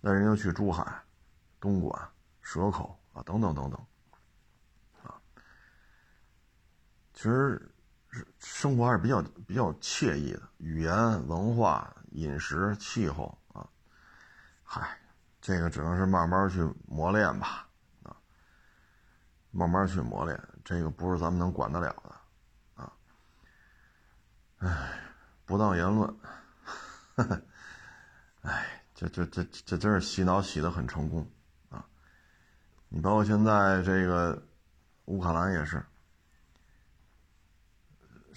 那人就去珠海、东莞、蛇口啊，等等等等，啊，其实生活还是比较比较惬意的，语言、文化、饮食、气候啊，嗨，这个只能是慢慢去磨练吧，啊，慢慢去磨练，这个不是咱们能管得了的，啊，唉。不当言论，哎，这这这这真是洗脑洗的很成功啊！你包括现在这个乌克兰也是，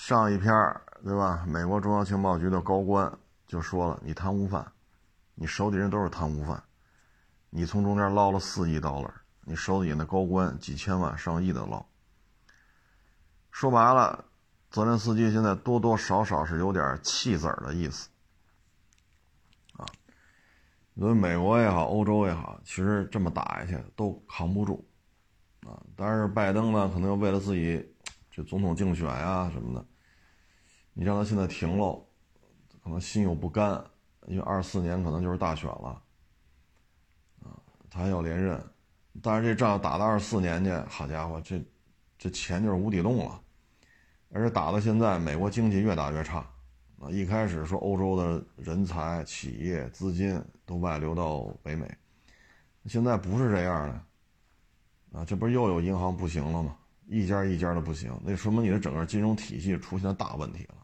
上一篇对吧？美国中央情报局的高官就说了：“你贪污犯，你手底人都是贪污犯，你从中间捞了四亿刀了，你手底下那高官几千万上亿的捞。”说白了。泽连斯基现在多多少少是有点弃子儿的意思，啊，因为美国也好，欧洲也好，其实这么打下去都扛不住，啊。但是拜登呢，可能为了自己这总统竞选呀什么的，你让他现在停了，可能心有不甘，因为二四年可能就是大选了，啊，他还要连任。但是这仗打到二四年去，好家伙，这这钱就是无底洞了。而且打到现在，美国经济越打越差。啊，一开始说欧洲的人才、企业、资金都外流到北美，现在不是这样的。啊，这不是又有银行不行了吗？一家一家的不行，那说明你的整个金融体系出现了大问题了。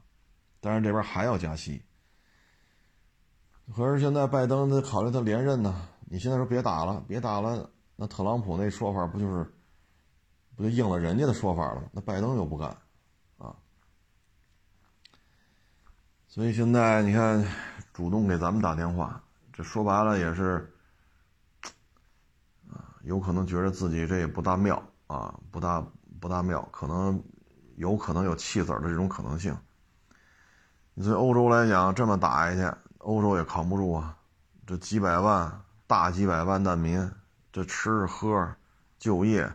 但是这边还要加息。可是现在拜登他考虑他连任呢，你现在说别打了，别打了。那特朗普那说法不就是，不就应了人家的说法了吗？那拜登又不干，啊，所以现在你看，主动给咱们打电话，这说白了也是，啊，有可能觉得自己这也不大妙啊，不大不大妙，可能有可能有弃子的这种可能性。你对欧洲来讲，这么打下去，欧洲也扛不住啊，这几百万大几百万难民。这吃喝、就业，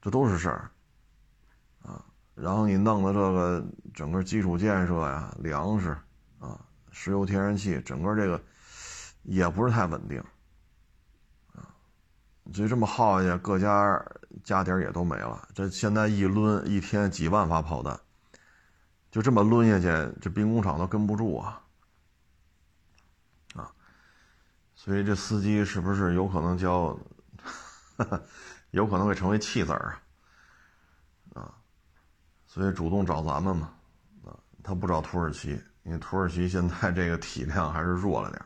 这都是事儿，啊，然后你弄的这个整个基础建设呀、粮食啊、石油、天然气，整个这个也不是太稳定，啊，所以这么耗下去，各家家底儿也都没了。这现在一抡，一天几万发炮弹，就这么抡下去，这兵工厂都跟不住啊。啊所以这司机是不是有可能叫，有可能会成为弃子啊？啊，所以主动找咱们嘛，啊，他不找土耳其，因为土耳其现在这个体量还是弱了点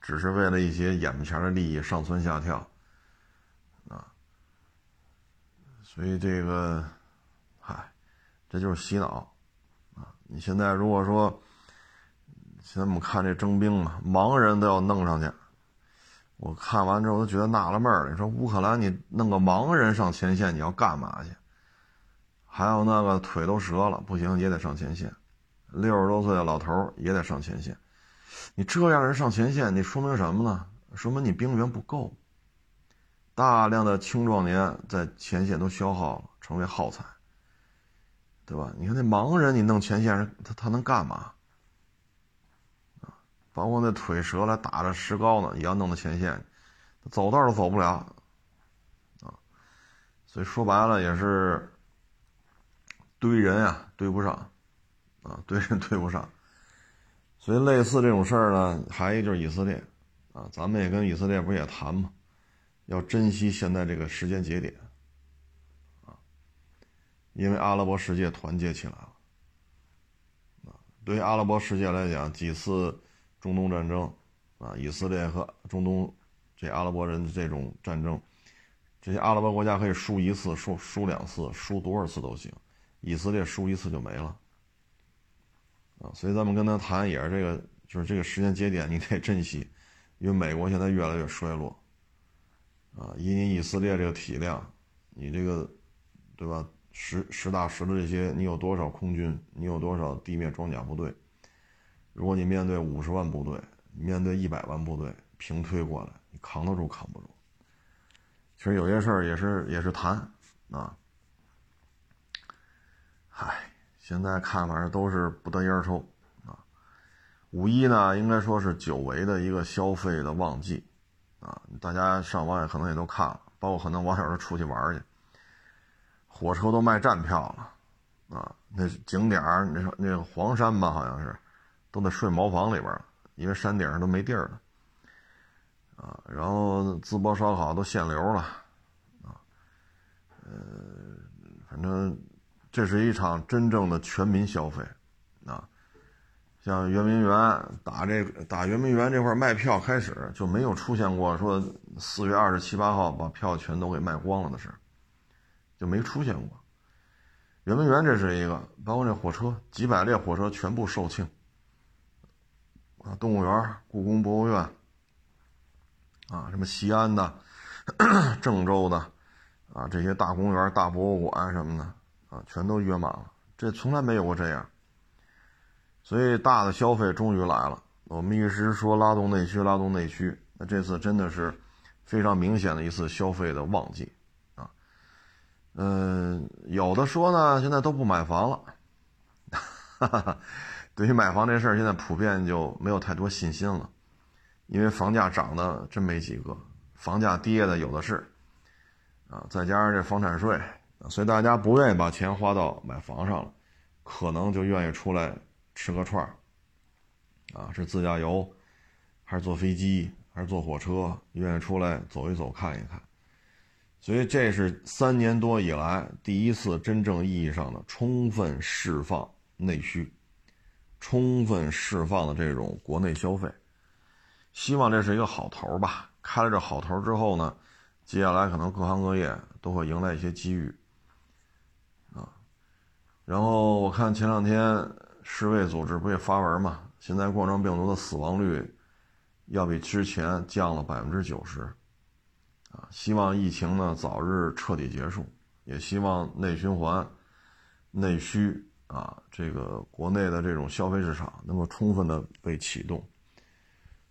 只是为了一些眼前的利益上蹿下跳，啊，所以这个，嗨，这就是洗脑，你现在如果说。现在我们看这征兵嘛，盲人都要弄上去。我看完之后都觉得纳了闷儿了。你说乌克兰，你弄个盲人上前线，你要干嘛去？还有那个腿都折了，不行也得上前线。六十多岁的老头也得上前线。你这样人上前线，你说明什么呢？说明你兵源不够。大量的青壮年在前线都消耗了，成为耗材，对吧？你看那盲人，你弄前线，他他能干嘛？包括那腿折了，打着石膏呢，也要弄到前线，走道都走不了，啊，所以说白了也是堆人啊，堆不上，啊，堆人堆不上，所以类似这种事儿呢，还有一就是以色列，啊，咱们也跟以色列不也谈吗，要珍惜现在这个时间节点，因为阿拉伯世界团结起来了，啊，对于阿拉伯世界来讲，几次。中东战争，啊，以色列和中东这阿拉伯人的这种战争，这些阿拉伯国家可以输一次、输输两次、输多少次都行，以色列输一次就没了，啊，所以咱们跟他谈也是这个，就是这个时间节点你得珍惜，因为美国现在越来越衰落，啊，以你以色列这个体量，你这个，对吧？实实打实的这些，你有多少空军？你有多少地面装甲部队？如果你面对五十万部队，面对一百万部队平推过来，你扛得住扛不住？其实有些事儿也是也是谈啊。嗨，现在看反正都是不得烟抽啊。五一呢，应该说是久违的一个消费的旺季啊。大家上网也可能也都看了，包括很多网友都出去玩去，火车都卖站票了啊。那景点儿，那那个黄山吧，好像是。都得睡茅房里边了，因为山顶上都没地儿了，啊，然后淄博烧烤都限流了，啊，呃，反正这是一场真正的全民消费，啊，像圆明园打这打圆明园这块卖票开始就没有出现过说四月二十七八号把票全都给卖光了的事就没出现过。圆明园这是一个，包括这火车几百列火车全部售罄。啊，动物园、故宫博物院，啊，什么西安的、郑州的，啊，这些大公园、大博物馆什么的，啊，全都约满了。这从来没有过这样，所以大的消费终于来了。我们一直说拉动内需，拉动内需，那这次真的是非常明显的一次消费的旺季，嗯，有的说呢，现在都不买房了。哈哈，对于买房这事儿，现在普遍就没有太多信心了，因为房价涨的真没几个，房价跌的有的是，啊，再加上这房产税，所以大家不愿意把钱花到买房上了，可能就愿意出来吃个串儿，啊，是自驾游，还是坐飞机，还是坐火车，愿意出来走一走看一看。所以这是三年多以来第一次真正意义上的充分释放内需，充分释放的这种国内消费，希望这是一个好头吧。开了这好头之后呢，接下来可能各行各业都会迎来一些机遇，啊。然后我看前两天世卫组织不也发文嘛，现在冠状病毒的死亡率要比之前降了百分之九十。啊，希望疫情呢早日彻底结束，也希望内循环、内需啊，这个国内的这种消费市场能够充分的被启动，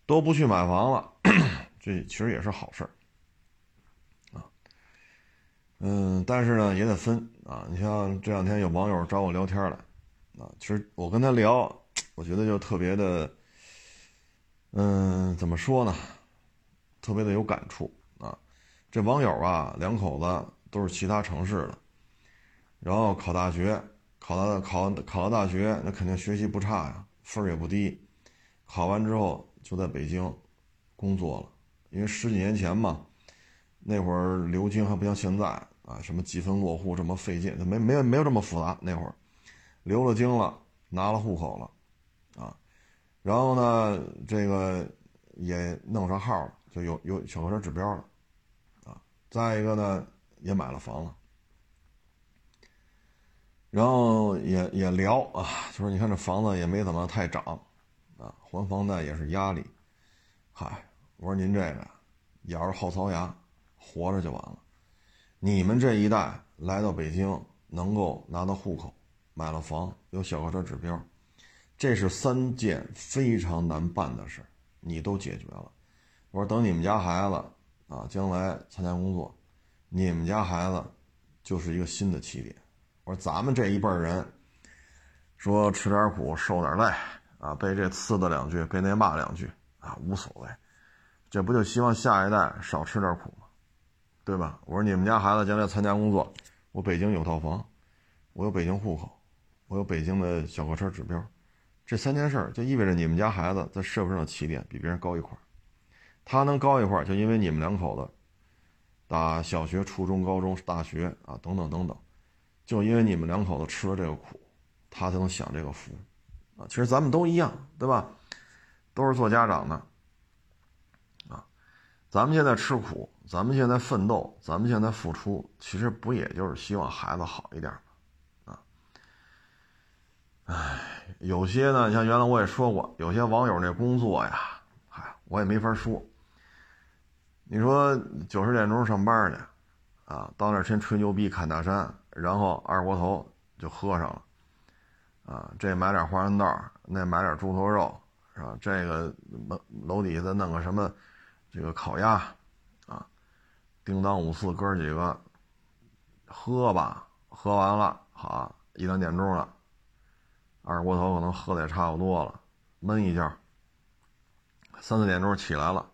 都不去买房了，这其实也是好事儿啊。嗯，但是呢也得分啊，你像这两天有网友找我聊天来，啊，其实我跟他聊，我觉得就特别的，嗯，怎么说呢，特别的有感触。这网友啊，两口子都是其他城市的，然后考大学，考到考考到大学，那肯定学习不差呀，分儿也不低。考完之后就在北京工作了，因为十几年前嘛，那会儿留京还不像现在啊，什么积分落户这么费劲，没没没有这么复杂。那会儿留了京了，拿了户口了，啊，然后呢，这个也弄上号了，就有有小客车指标了。再一个呢，也买了房了，然后也也聊啊，就说你看这房子也没怎么太涨，啊，还房贷也是压力，嗨，我说您这个咬着后槽牙活着就完了，你们这一代来到北京能够拿到户口，买了房，有小客车指标，这是三件非常难办的事你都解决了，我说等你们家孩子。啊，将来参加工作，你们家孩子就是一个新的起点。我说咱们这一辈人，说吃点苦，受点累，啊，被这呲的两句，被那骂两句，啊，无所谓。这不就希望下一代少吃点苦吗？对吧？我说你们家孩子将来参加工作，我北京有套房，我有北京户口，我有北京的小客车指标，这三件事就意味着你们家孩子在社会上的起点比别人高一块。他能高一块，就因为你们两口子，打小学、初中、高中、大学啊，等等等等，就因为你们两口子吃了这个苦，他才能享这个福，啊，其实咱们都一样，对吧？都是做家长的，啊，咱们现在吃苦，咱们现在奋斗，咱们现在付出，其实不也就是希望孩子好一点吗？啊，唉，有些呢，像原来我也说过，有些网友那工作呀，嗨，我也没法说。你说九十点钟上班去，啊，到那儿先吹牛逼侃大山，然后二锅头就喝上了，啊，这买点花生豆，那买点猪头肉，是吧？这个楼楼底下再弄个什么，这个烤鸭，啊，叮当五四哥几个喝吧，喝完了，好一两点钟了，二锅头可能喝的也差不多了，闷一觉，三四点钟起来了。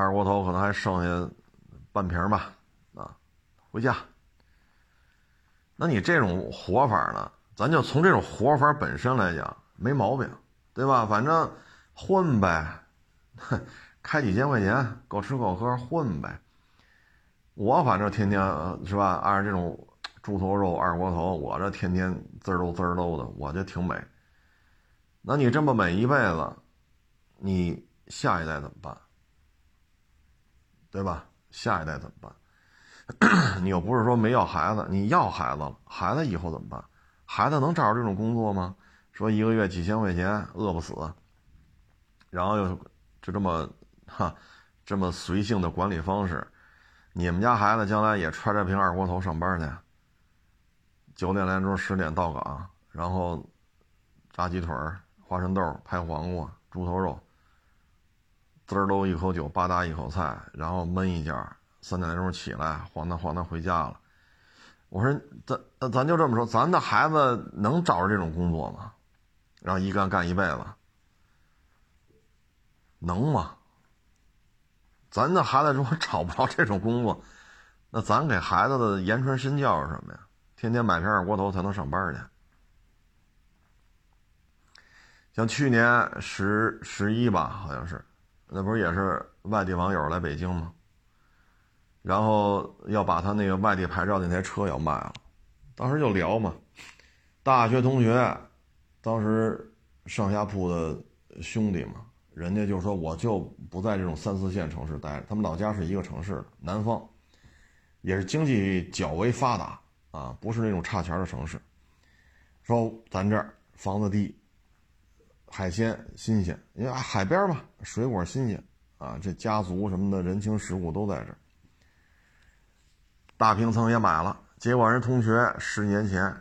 二锅头可能还剩下半瓶吧，啊，回家。那你这种活法呢？咱就从这种活法本身来讲，没毛病，对吧？反正混呗，开几千块钱，够吃够喝，混呗。我反正天天是吧，按这种猪头肉、二锅头，我这天天滋儿喽滋儿喽的，我就挺美。那你这么美一辈子，你下一代怎么办？对吧？下一代怎么办？你又不是说没要孩子，你要孩子了，孩子以后怎么办？孩子能找着这种工作吗？说一个月几千块钱，饿不死，然后又就这么哈，这么随性的管理方式，你们家孩子将来也揣着瓶二锅头上班去，九点来钟十点到岗，然后炸鸡腿、花生豆、拍黄瓜、猪头肉。滋儿喽一口酒，吧嗒一口菜，然后闷一觉，三点钟起来，晃荡晃荡回家了。我说咱咱咱就这么说，咱的孩子能找着这种工作吗？然后一干干一辈子，能吗？咱的孩子如果 找不着这种工作，那咱给孩子的言传身教是什么呀？天天买瓶二锅头才能上班去。像去年十十一吧，好像是，那不是也是外地网友来北京吗？然后要把他那个外地牌照那台车要卖了，当时就聊嘛，大学同学，当时上下铺的兄弟嘛，人家就说我就不在这种三四线城市待着，他们老家是一个城市，南方，也是经济较为发达啊，不是那种差钱的城市。说咱这儿房子低。海鲜新鲜，因为海边嘛，水果新鲜啊。这家族什么的人情世故都在这儿。大平层也买了，结果人同学十年前，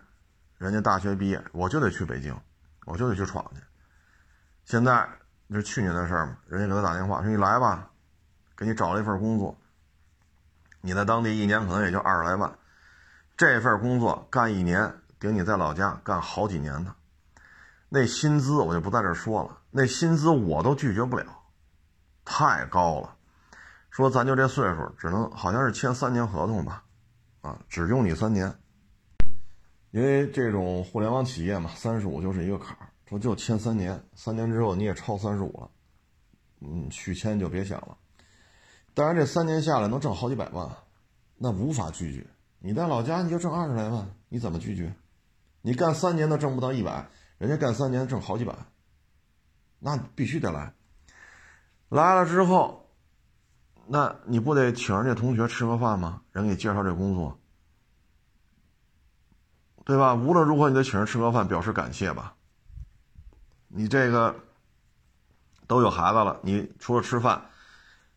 人家大学毕业，我就得去北京，我就得去闯去。现在这是去年的事儿嘛，人家给他打电话说：“你来吧，给你找了一份工作。你在当地一年可能也就二十来万，这份工作干一年顶你在老家干好几年呢。”那薪资我就不在这说了，那薪资我都拒绝不了，太高了。说咱就这岁数，只能好像是签三年合同吧，啊，只用你三年。因为这种互联网企业嘛，三十五就是一个坎儿，说就签三年，三年之后你也超三十五了，嗯，续签就别想了。当然这三年下来能挣好几百万，那无法拒绝。你在老家你就挣二十来万，你怎么拒绝？你干三年都挣不到一百。人家干三年挣好几百，那必须得来。来了之后，那你不得请人家同学吃个饭吗？人给你介绍这工作，对吧？无论如何，你得请人吃个饭，表示感谢吧。你这个都有孩子了，你除了吃饭，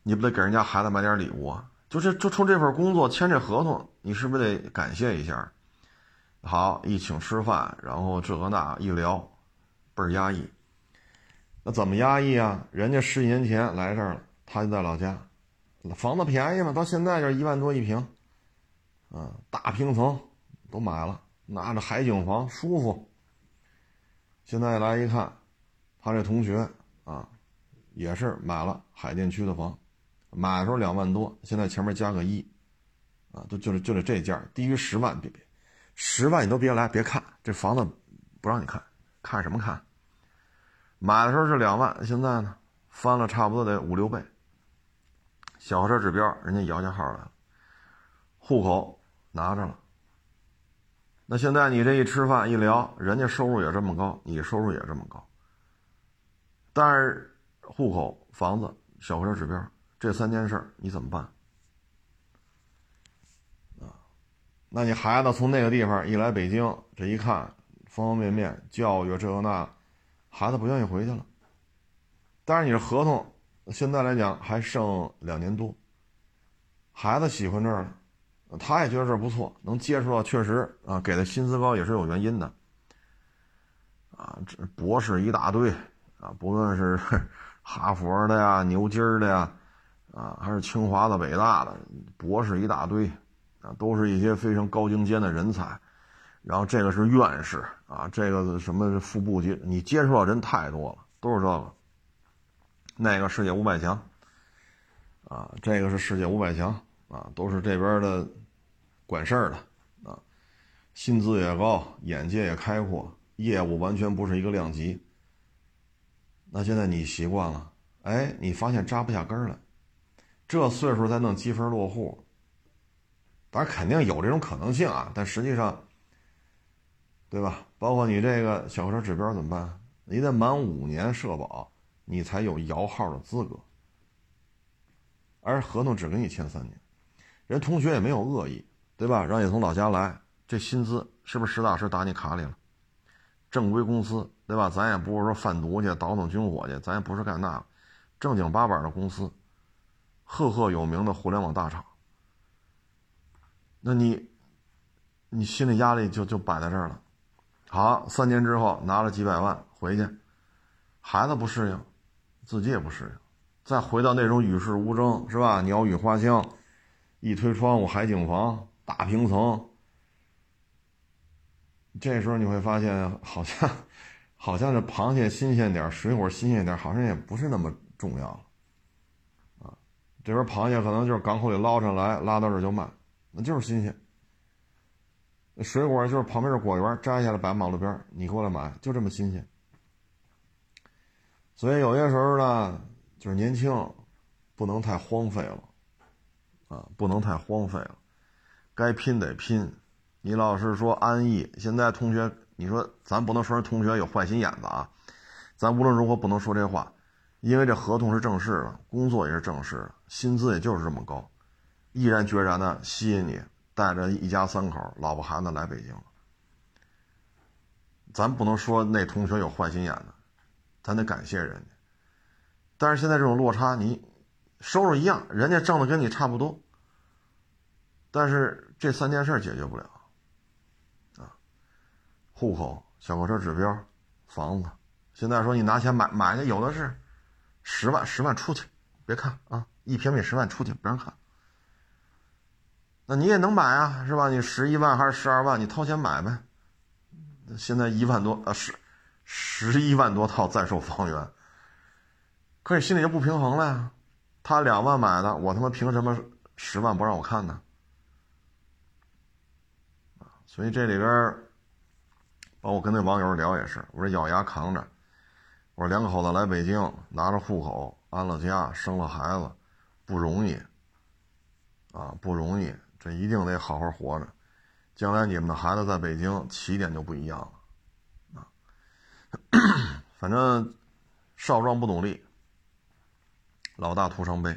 你不得给人家孩子买点礼物啊？就这，就冲这份工作签这合同，你是不是得感谢一下？好，一请吃饭，然后这个那一聊，倍儿压抑。那怎么压抑啊？人家十几年前来这儿了，他就在老家，房子便宜嘛，到现在就是一万多一平，啊，大平层都买了，拿着海景房舒服。现在来一看，他这同学啊，也是买了海淀区的房，买的时候两万多，现在前面加个一，啊，都就是就是这价，低于十万别别。十万你都别来，别看这房子，不让你看，看什么看？买的时候是两万，现在呢，翻了差不多得五六倍。小车指标，人家摇下号来了，户口拿着了。那现在你这一吃饭一聊，人家收入也这么高，你收入也这么高，但是户口、房子、小车指标这三件事你怎么办？那你孩子从那个地方一来北京，这一看方方面面教育这个那，孩子不愿意回去了。但是你这合同现在来讲还剩两年多，孩子喜欢这儿，他也觉得这儿不错，能接触到确实啊，给的薪资高也是有原因的。啊，这博士一大堆啊，不论是哈佛的呀、牛津的呀，啊，还是清华的、北大的，博士一大堆。啊，都是一些非常高精尖的人才，然后这个是院士啊，这个什么副部级，你接触到人太多了，都是这个。那个世界五百强，啊，这个是世界五百强啊，都是这边的管事儿的啊，薪资也高，眼界也开阔，业务完全不是一个量级。那现在你习惯了，哎，你发现扎不下根儿了，这岁数再弄积分落户。当然肯定有这种可能性啊，但实际上，对吧？包括你这个小车指标怎么办？你得满五年社保，你才有摇号的资格。而合同只给你签三年，人同学也没有恶意，对吧？让你从老家来，这薪资是不是实打实打你卡里了？正规公司，对吧？咱也不是说贩毒去、倒腾军火去，咱也不是干那，正经八百的公司，赫赫有名的互联网大厂。那你，你心理压力就就摆在这儿了。好，三年之后拿了几百万回去，孩子不适应，自己也不适应，再回到那种与世无争，是吧？鸟语花香，一推窗户海景房，大平层，这时候你会发现，好像好像这螃蟹新鲜点，水果新鲜点，好像也不是那么重要了。啊，这边螃蟹可能就是港口里捞上来，拉到这就卖，就是新鲜。水果就是旁边的果园摘下来摆马路边，你过来买，就这么新鲜。所以有些时候呢，就是年轻，不能太荒废了，啊，不能太荒废了，该拼得拼。你老是说安逸，现在同学，你说咱不能说人同学有坏心眼子啊，咱无论如何不能说这话，因为这合同是正式的，工作也是正式的，薪资也就是这么高，毅然决然的吸引你。带着一家三口，老婆孩子来北京。咱不能说那同学有坏心眼子，咱得感谢人家。但是现在这种落差，你收入一样，人家挣的跟你差不多，但是这三件事解决不了啊。户口、小客车指标、房子，现在说你拿钱买买的，有的是十万，十万出去，别看啊，一平米十万出去，不让看。那你也能买啊，是吧？你十一万还是十二万，你掏钱买呗。现在一万多啊，十十一万多套在售房源，可你心里就不平衡了呀。他两万买的，我他妈凭什么十万不让我看呢？所以这里边，包括跟那网友聊也是，我说咬牙扛着，我说两口子来北京，拿着户口，安了家，生了孩子，不容易啊，不容易。这一定得好好活着，将来你们的孩子在北京起点就不一样了，啊，反正少壮不努力，老大徒伤悲，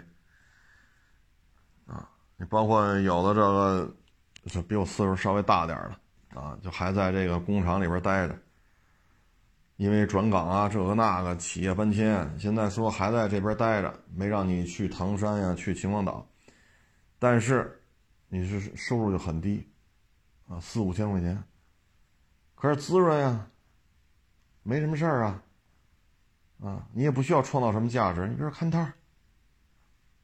啊，你包括有的这个就比我岁数稍微大点的啊，就还在这个工厂里边待着，因为转岗啊，这个那个，企业搬迁，现在说还在这边待着，没让你去唐山呀，去秦皇岛，但是。你是收入就很低，啊，四五千块钱，可是滋润呀，没什么事儿啊，啊，你也不需要创造什么价值，你比如看摊儿、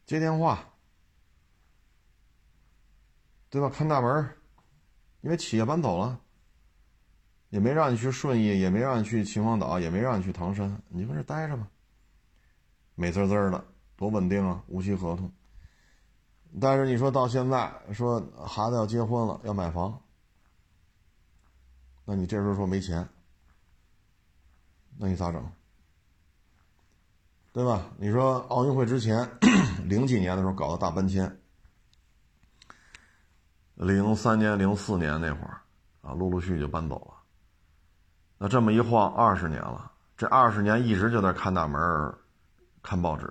接电话，对吧？看大门因为企业搬走了，也没让你去顺义，也没让你去秦皇岛，也没让你去唐山，你搁这待着吧，美滋滋的，多稳定啊，无期合同。但是你说到现在，说孩子要结婚了，要买房，那你这时候说没钱，那你咋整？对吧？你说奥运会之前，零几年的时候搞的大搬迁，零三年、零四年那会儿啊，陆陆续续就搬走了。那这么一晃，二十年了，这二十年一直就在看大门、看报纸、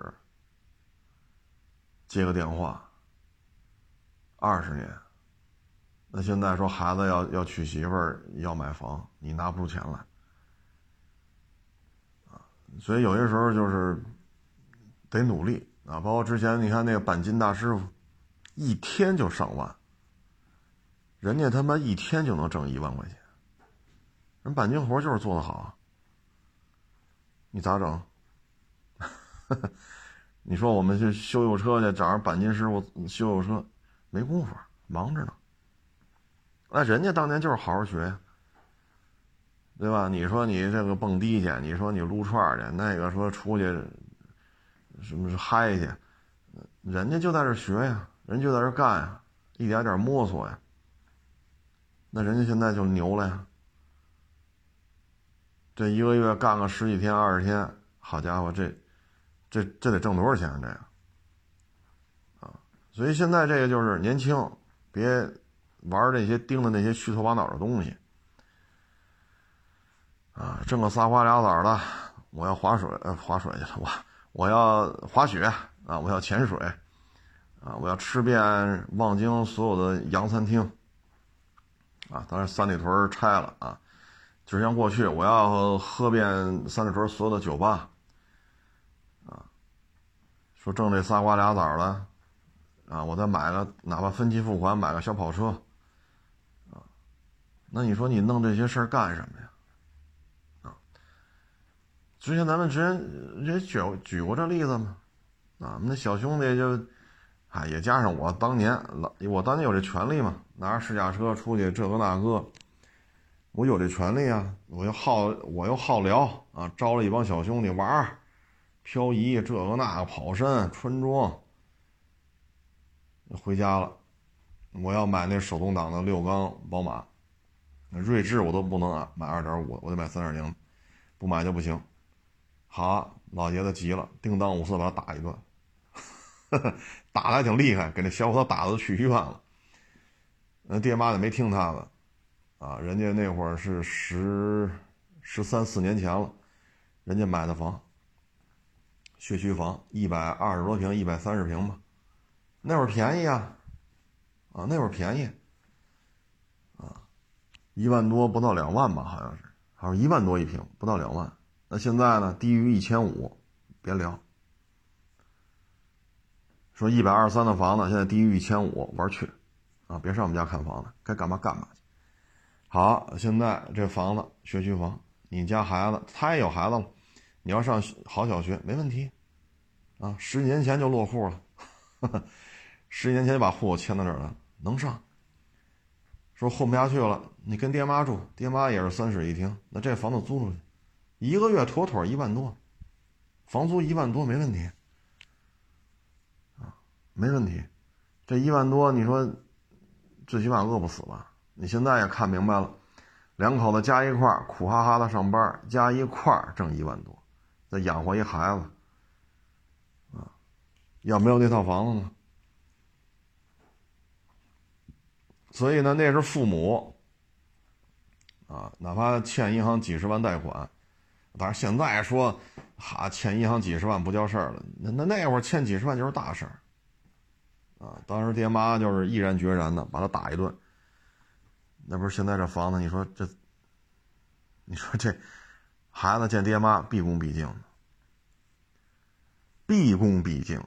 接个电话。二十年，那现在说孩子要要娶媳妇儿要买房，你拿不出钱来！所以有些时候就是得努力啊。包括之前你看那个钣金大师傅，一天就上万，人家他妈一天就能挣一万块钱，人钣金活就是做得好，你咋整？你说我们去修修车去，找人钣金师傅修修车。没工夫，忙着呢。那人家当年就是好好学呀，对吧？你说你这个蹦迪去，你说你撸串去，那个说出去什么是嗨去，人家就在这学呀，人就在这干呀，一点点摸索呀。那人家现在就牛了呀，这一个月干个十几天、二十天，好家伙，这这这得挣多少钱这样？所以现在这个就是年轻，别玩那些盯的那些虚头巴脑的东西啊！挣个仨瓜俩枣的，我要划水，呃，划水去了，我我要滑雪啊，我要潜水啊，我要吃遍望京所有的洋餐厅啊！当然三里屯拆了啊，就像过去，我要喝遍三里屯所有的酒吧啊！说挣这仨瓜俩枣的。啊，我再买个，哪怕分期付款买个小跑车，啊，那你说你弄这些事儿干什么呀？啊，之前咱们之前也举举过这例子嘛，啊，那小兄弟就，啊，也加上我当年老，我当年有这权利嘛，拿着试驾车出去这个那个，我有这权利啊！我又好，我又好聊啊，招了一帮小兄弟玩，漂移这个那个，跑山穿装。回家了，我要买那手动挡的六缸宝马，锐志我都不能啊买二点五，我得买三点零，不买就不行。好，老爷子急了，叮当五四把他打一顿，打的还挺厉害，给那小伙子打的都去医院了。那爹妈也没听他的。啊，人家那会儿是十十三四年前了，人家买的房，学区房，一百二十多平，一百三十平吧，那会儿便宜啊，啊，那会儿便宜，啊，一万多不到两万吧，好像是，好像一万多一平，不到两万。那现在呢，低于一千五，别聊。说一百二三的房子，现在低于一千五，玩去，啊，别上我们家看房子，该干嘛干嘛去。好，现在这房子学区房，你家孩子他也有孩子了，你要上好小学没问题，啊，十年前就落户了，十几年前就把户口迁到这儿了，能上。说混不下去了，你跟爹妈住，爹妈也是三室一厅，那这房子租出去，一个月妥妥一万多，房租一万多没问题，啊，没问题，这一万多你说，最起码饿不死吧？你现在也看明白了，两口子加一块苦哈哈的上班，加一块挣一万多，再养活一孩子，啊，要没有那套房子呢？所以呢，那是父母，啊，哪怕欠银行几十万贷款，但是现在说，哈，欠银行几十万不叫事儿了，那那那会儿欠几十万就是大事儿，啊，当时爹妈就是毅然决然的把他打一顿。那不是现在这房子，你说这，你说这孩子见爹妈毕恭毕敬的，毕恭毕敬。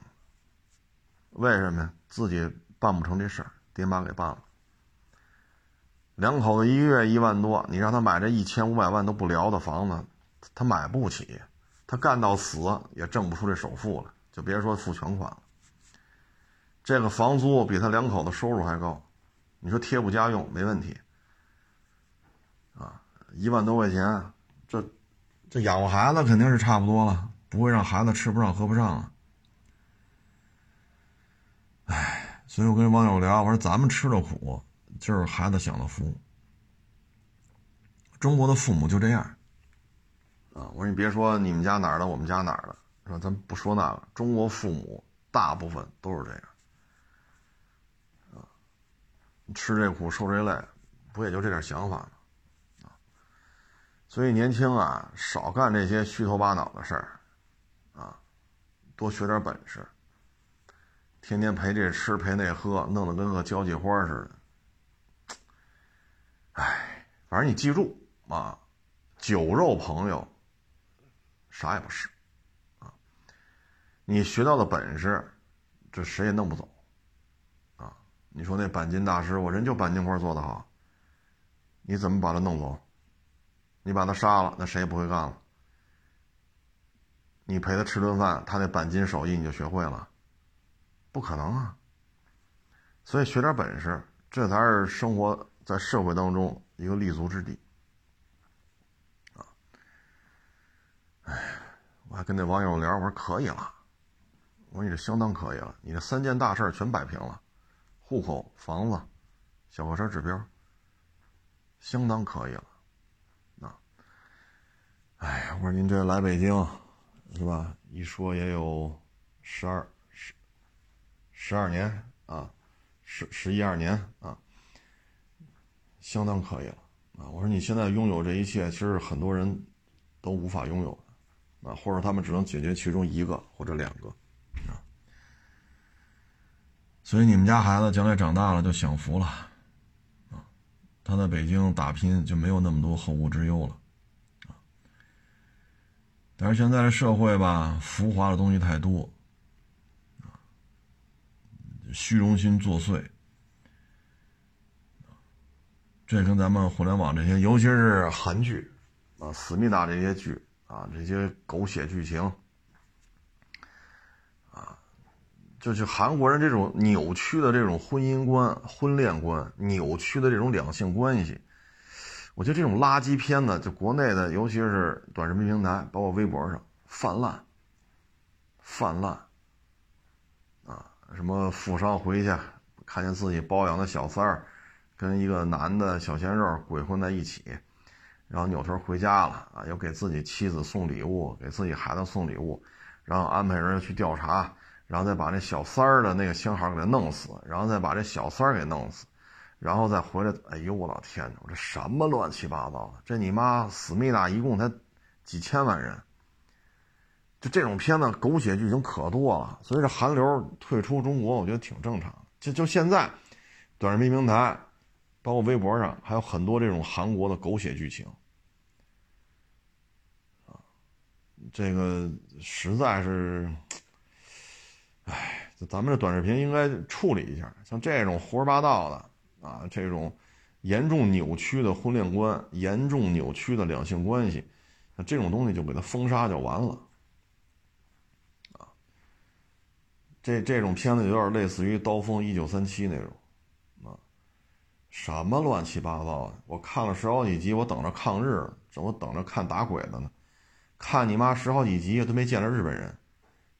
为什么呀？自己办不成这事儿，爹妈给办了。两口子一个月一万多，你让他买这一千五百万都不聊的房子，他买不起，他干到死也挣不出这首付来，就别说付全款了。这个房租比他两口子收入还高，你说贴补家用没问题啊。一万多块钱，这这养活孩子肯定是差不多了，不会让孩子吃不上喝不上啊。哎，所以我跟网友聊，我说咱们吃的苦，就是孩子享的福。中国的父母就这样啊，我说你别说你们家哪儿的，我们家哪儿的，是吧？咱不说那个，中国父母大部分都是这样啊，吃这苦受这累，不也就这点想法吗？所以年轻啊，少干这些虚头巴脑的事儿，啊，多学点本事。天天陪这吃陪那喝，弄得跟个交际花似的。哎，反正你记住啊，酒肉朋友，啥也不是，啊，你学到的本事，这谁也弄不走，啊，你说那钣金大师，我人就钣金活做得好，你怎么把他弄走？你把他杀了，那谁也不会干了。你陪他吃顿饭，他那钣金手艺你就学会了？不可能啊！所以学点本事，这才是生活在社会当中一个立足之地。啊！哎，我还跟那网友聊，我说可以了，我说你这相当可以了，你这三件大事全摆平了：户口、房子、小客车指标，相当可以了。哎，我说您这来北京，是吧？一说也有十二十十二年啊，十十一二年啊，相当可以了啊！我说你现在拥有这一切，其实很多人都无法拥有的啊，或者他们只能解决其中一个或者两个啊。所以你们家孩子将来长大了就享福了啊，他在北京打拼就没有那么多后顾之忧了啊。但是现在的社会吧，浮华的东西太多，虚荣心作祟，这跟咱们互联网这些，尤其是韩剧啊、思密达这些剧啊，这些狗血剧情啊，就是韩国人这种扭曲的这种婚姻观、婚恋观，扭曲的这种两性关系，我觉得这种垃圾片子，就国内的，尤其是短视频平台，包括微博上泛滥，泛滥。啊，什么富商回去看见自己包养的小三儿，跟一个男的小鲜肉鬼混在一起，然后扭头回家了啊，又给自己妻子送礼物，给自己孩子送礼物，然后安排人去调查，然后再把那小三儿的那个相好给他弄死，然后再把这小三儿给弄死。然后再回来，哎呦我老天哪！我这什么乱七八糟的？这你妈思密达一共才几千万人，就这种片子狗血剧情可多了，所以这韩流退出中国，我觉得挺正常。就就现在，短视频平台，包括微博上，还有很多这种韩国的狗血剧情，啊，这个实在是，哎，咱们这短视频应该处理一下，像这种胡说八道的。啊，这种严重扭曲的婚恋观，严重扭曲的两性关系，那这种东西就给它封杀就完了。啊，这这种片子有点类似于《刀锋一九三七》那种，什么乱七八糟的！我看了十好几集，我等着抗日，怎么等着看打鬼子呢？看你妈十好几集都没见着日本人，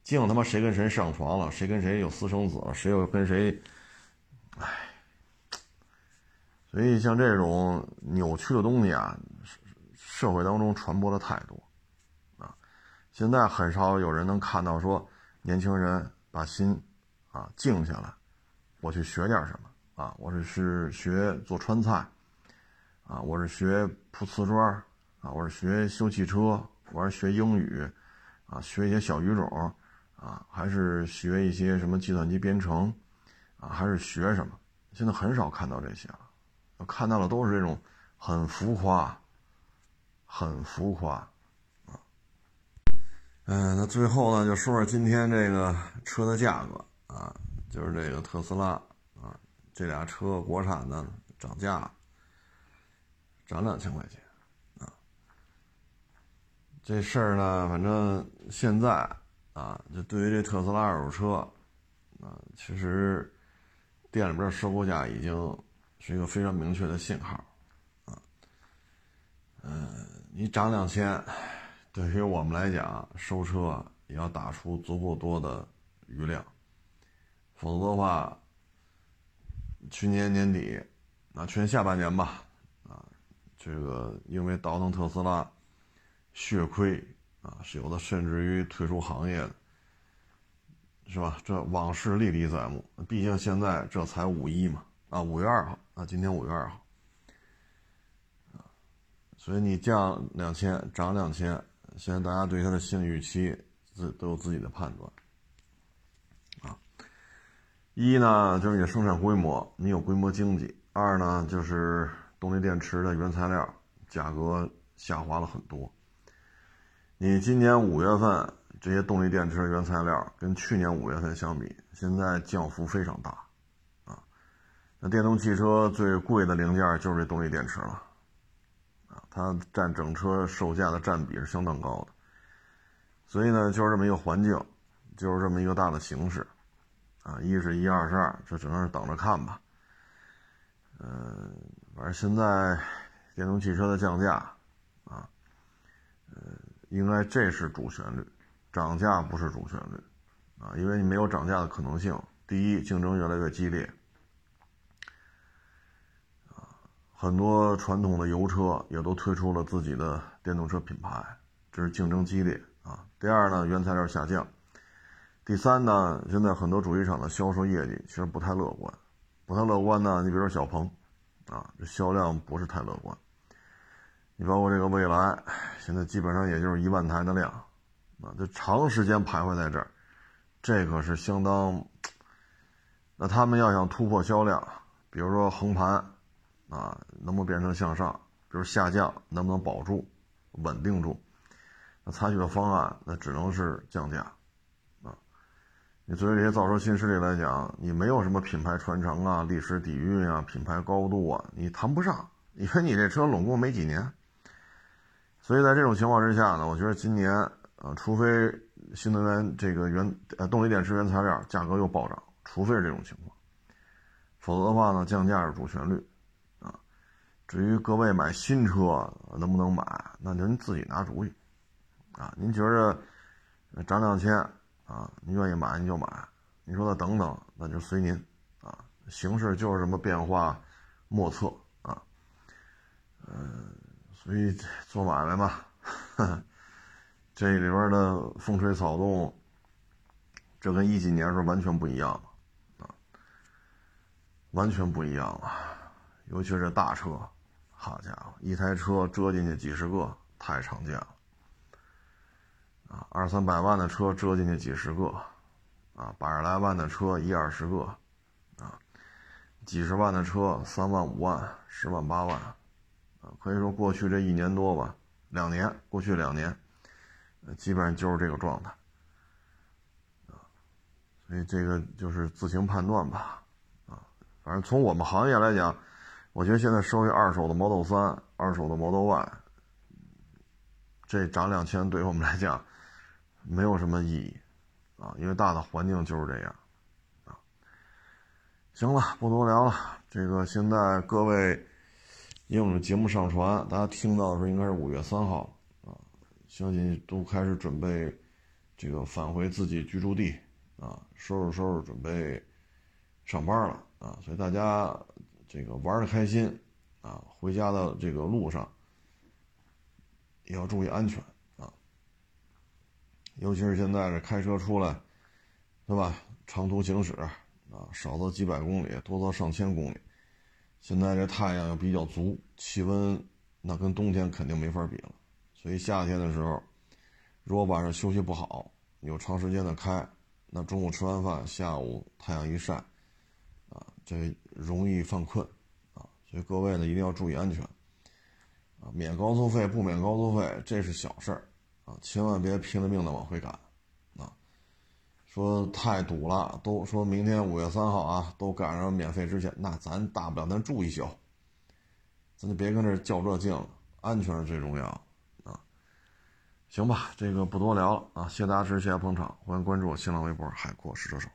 净他妈谁跟谁上床了，谁跟谁有私生子了，谁又跟谁，哎。所以，像这种扭曲的东西啊，社会当中传播的太多，啊，现在很少有人能看到说年轻人把心啊静下来，我去学点什么啊，我是是学做川菜，啊，我是学铺瓷砖啊，我是学修汽车，我是学英语，啊，学一些小语种，啊，还是学一些什么计算机编程，啊，还是学什么？现在很少看到这些了。看到的都是这种很浮夸、很浮夸啊。嗯，那最后呢，就说说今天这个车的价格啊，就是这个特斯拉，这俩车国产的涨价，涨两千块钱啊。这事儿呢，反正现在啊，就对于这特斯拉二手车啊，其实店里边收购价已经。是一个非常明确的信号，啊，嗯，你涨两千，对于我们来讲，收车也要打出足够多的余量，否则的话，去年年底，啊，去年下半年吧，啊，这个因为倒腾特斯拉，血亏啊，是有的甚至于退出行业的，是吧？这往事历历在目，毕竟现在这才五一嘛。啊，五月二号啊，今天五月二号，啊，所以你降两千，涨两千，现在大家对它的心理预期自都有自己的判断，一呢就是你的生产规模，你有规模经济；二呢就是动力电池的原材料价格下滑了很多。你今年五月份这些动力电池原材料跟去年五月份相比，现在降幅非常大。啊那电动汽车最贵的零件就是这动力电池了，啊，它占整车售价的占比是相当高的，所以呢，就是这么一个环境，就是这么一个大的形势，啊，一是一二是二，这只能是等着看吧。嗯，反正现在电动汽车的降价，啊，呃，应该这是主旋律，涨价不是主旋律，啊，因为你没有涨价的可能性。第一，竞争越来越激烈。啊很多传统的油车也都推出了自己的电动车品牌，这是竞争激烈啊。第二呢，原材料下降。第三呢，现在很多主机厂的销售业绩其实不太乐观，不太乐观呢。你比如说小鹏，啊，这销量不是太乐观。你包括这个蔚来，现在基本上也就是一万台的量，啊，这长时间徘徊在这儿，这可是相当。那他们要想突破销量，比如说横盘。啊，能不能变成向上？比如下降，能不能保住、稳定住？那采取的方案，那只能是降价。你作为这些造车新势力来讲，你没有什么品牌传承啊、历史底蕴啊、品牌高度啊，你谈不上，因为你这车拢共没几年。所以在这种情况之下呢，我觉得今年啊，除非新能源这个原呃动力电池原材料价格又暴涨，除非是这种情况，否则的话呢，降价是主旋律啊。至于各位买新车能不能买，那您自己拿主意啊。您觉着涨两千啊，您愿意买您就买，你说的等等，那就随您啊。形势就是这么变化莫测啊。嗯，所以做买卖嘛，这里边的风吹草动，这跟一几年时候完全不一样了啊，完全不一样了，尤其是大车。好家伙，一台车折进去几十个，太常见了。啊，二三百万的车折进去几十个，啊，百十来万的车一二十个，啊，几十万的车三万五万、十万八万，啊，可以说过去这一年多吧，两年，过去两年，基本上就是这个状态。啊，所以这个就是自行判断吧，啊，反正从我们行业来讲。我觉得现在收一二手的 Model 三、二手的 Model Y，这涨两千对于我们来讲没有什么意义啊，因为大的环境就是这样啊。行了，不多聊了。这个现在各位因为我们节目上传，大家听到的时候应该是五月三号啊，相信都开始准备这个返回自己居住地啊，收拾收拾准备上班了啊，所以大家。这个玩的开心，啊，回家的这个路上也要注意安全，尤其是现在这开车出来，对吧？长途行驶啊，少则几百公里，多则上千公里。现在这太阳又比较足，气温那跟冬天肯定没法比了。所以夏天的时候，如果晚上休息不好，有长时间的开，那中午吃完饭，下午太阳一晒，啊，这。容易犯困，啊，所以各位呢一定要注意安全，啊，免高速费不免高速费这是小事儿，啊，千万别拼了命的往回赶，啊，说太堵了，都说明天五月三号啊，都赶上免费之前，那咱大不了咱住一宿，咱就别跟这较这劲了，安全是最重要，啊，行吧，这个不多聊了啊，谢谢大家支持，谢谢捧场，欢迎关注我新浪微博海阔试车手。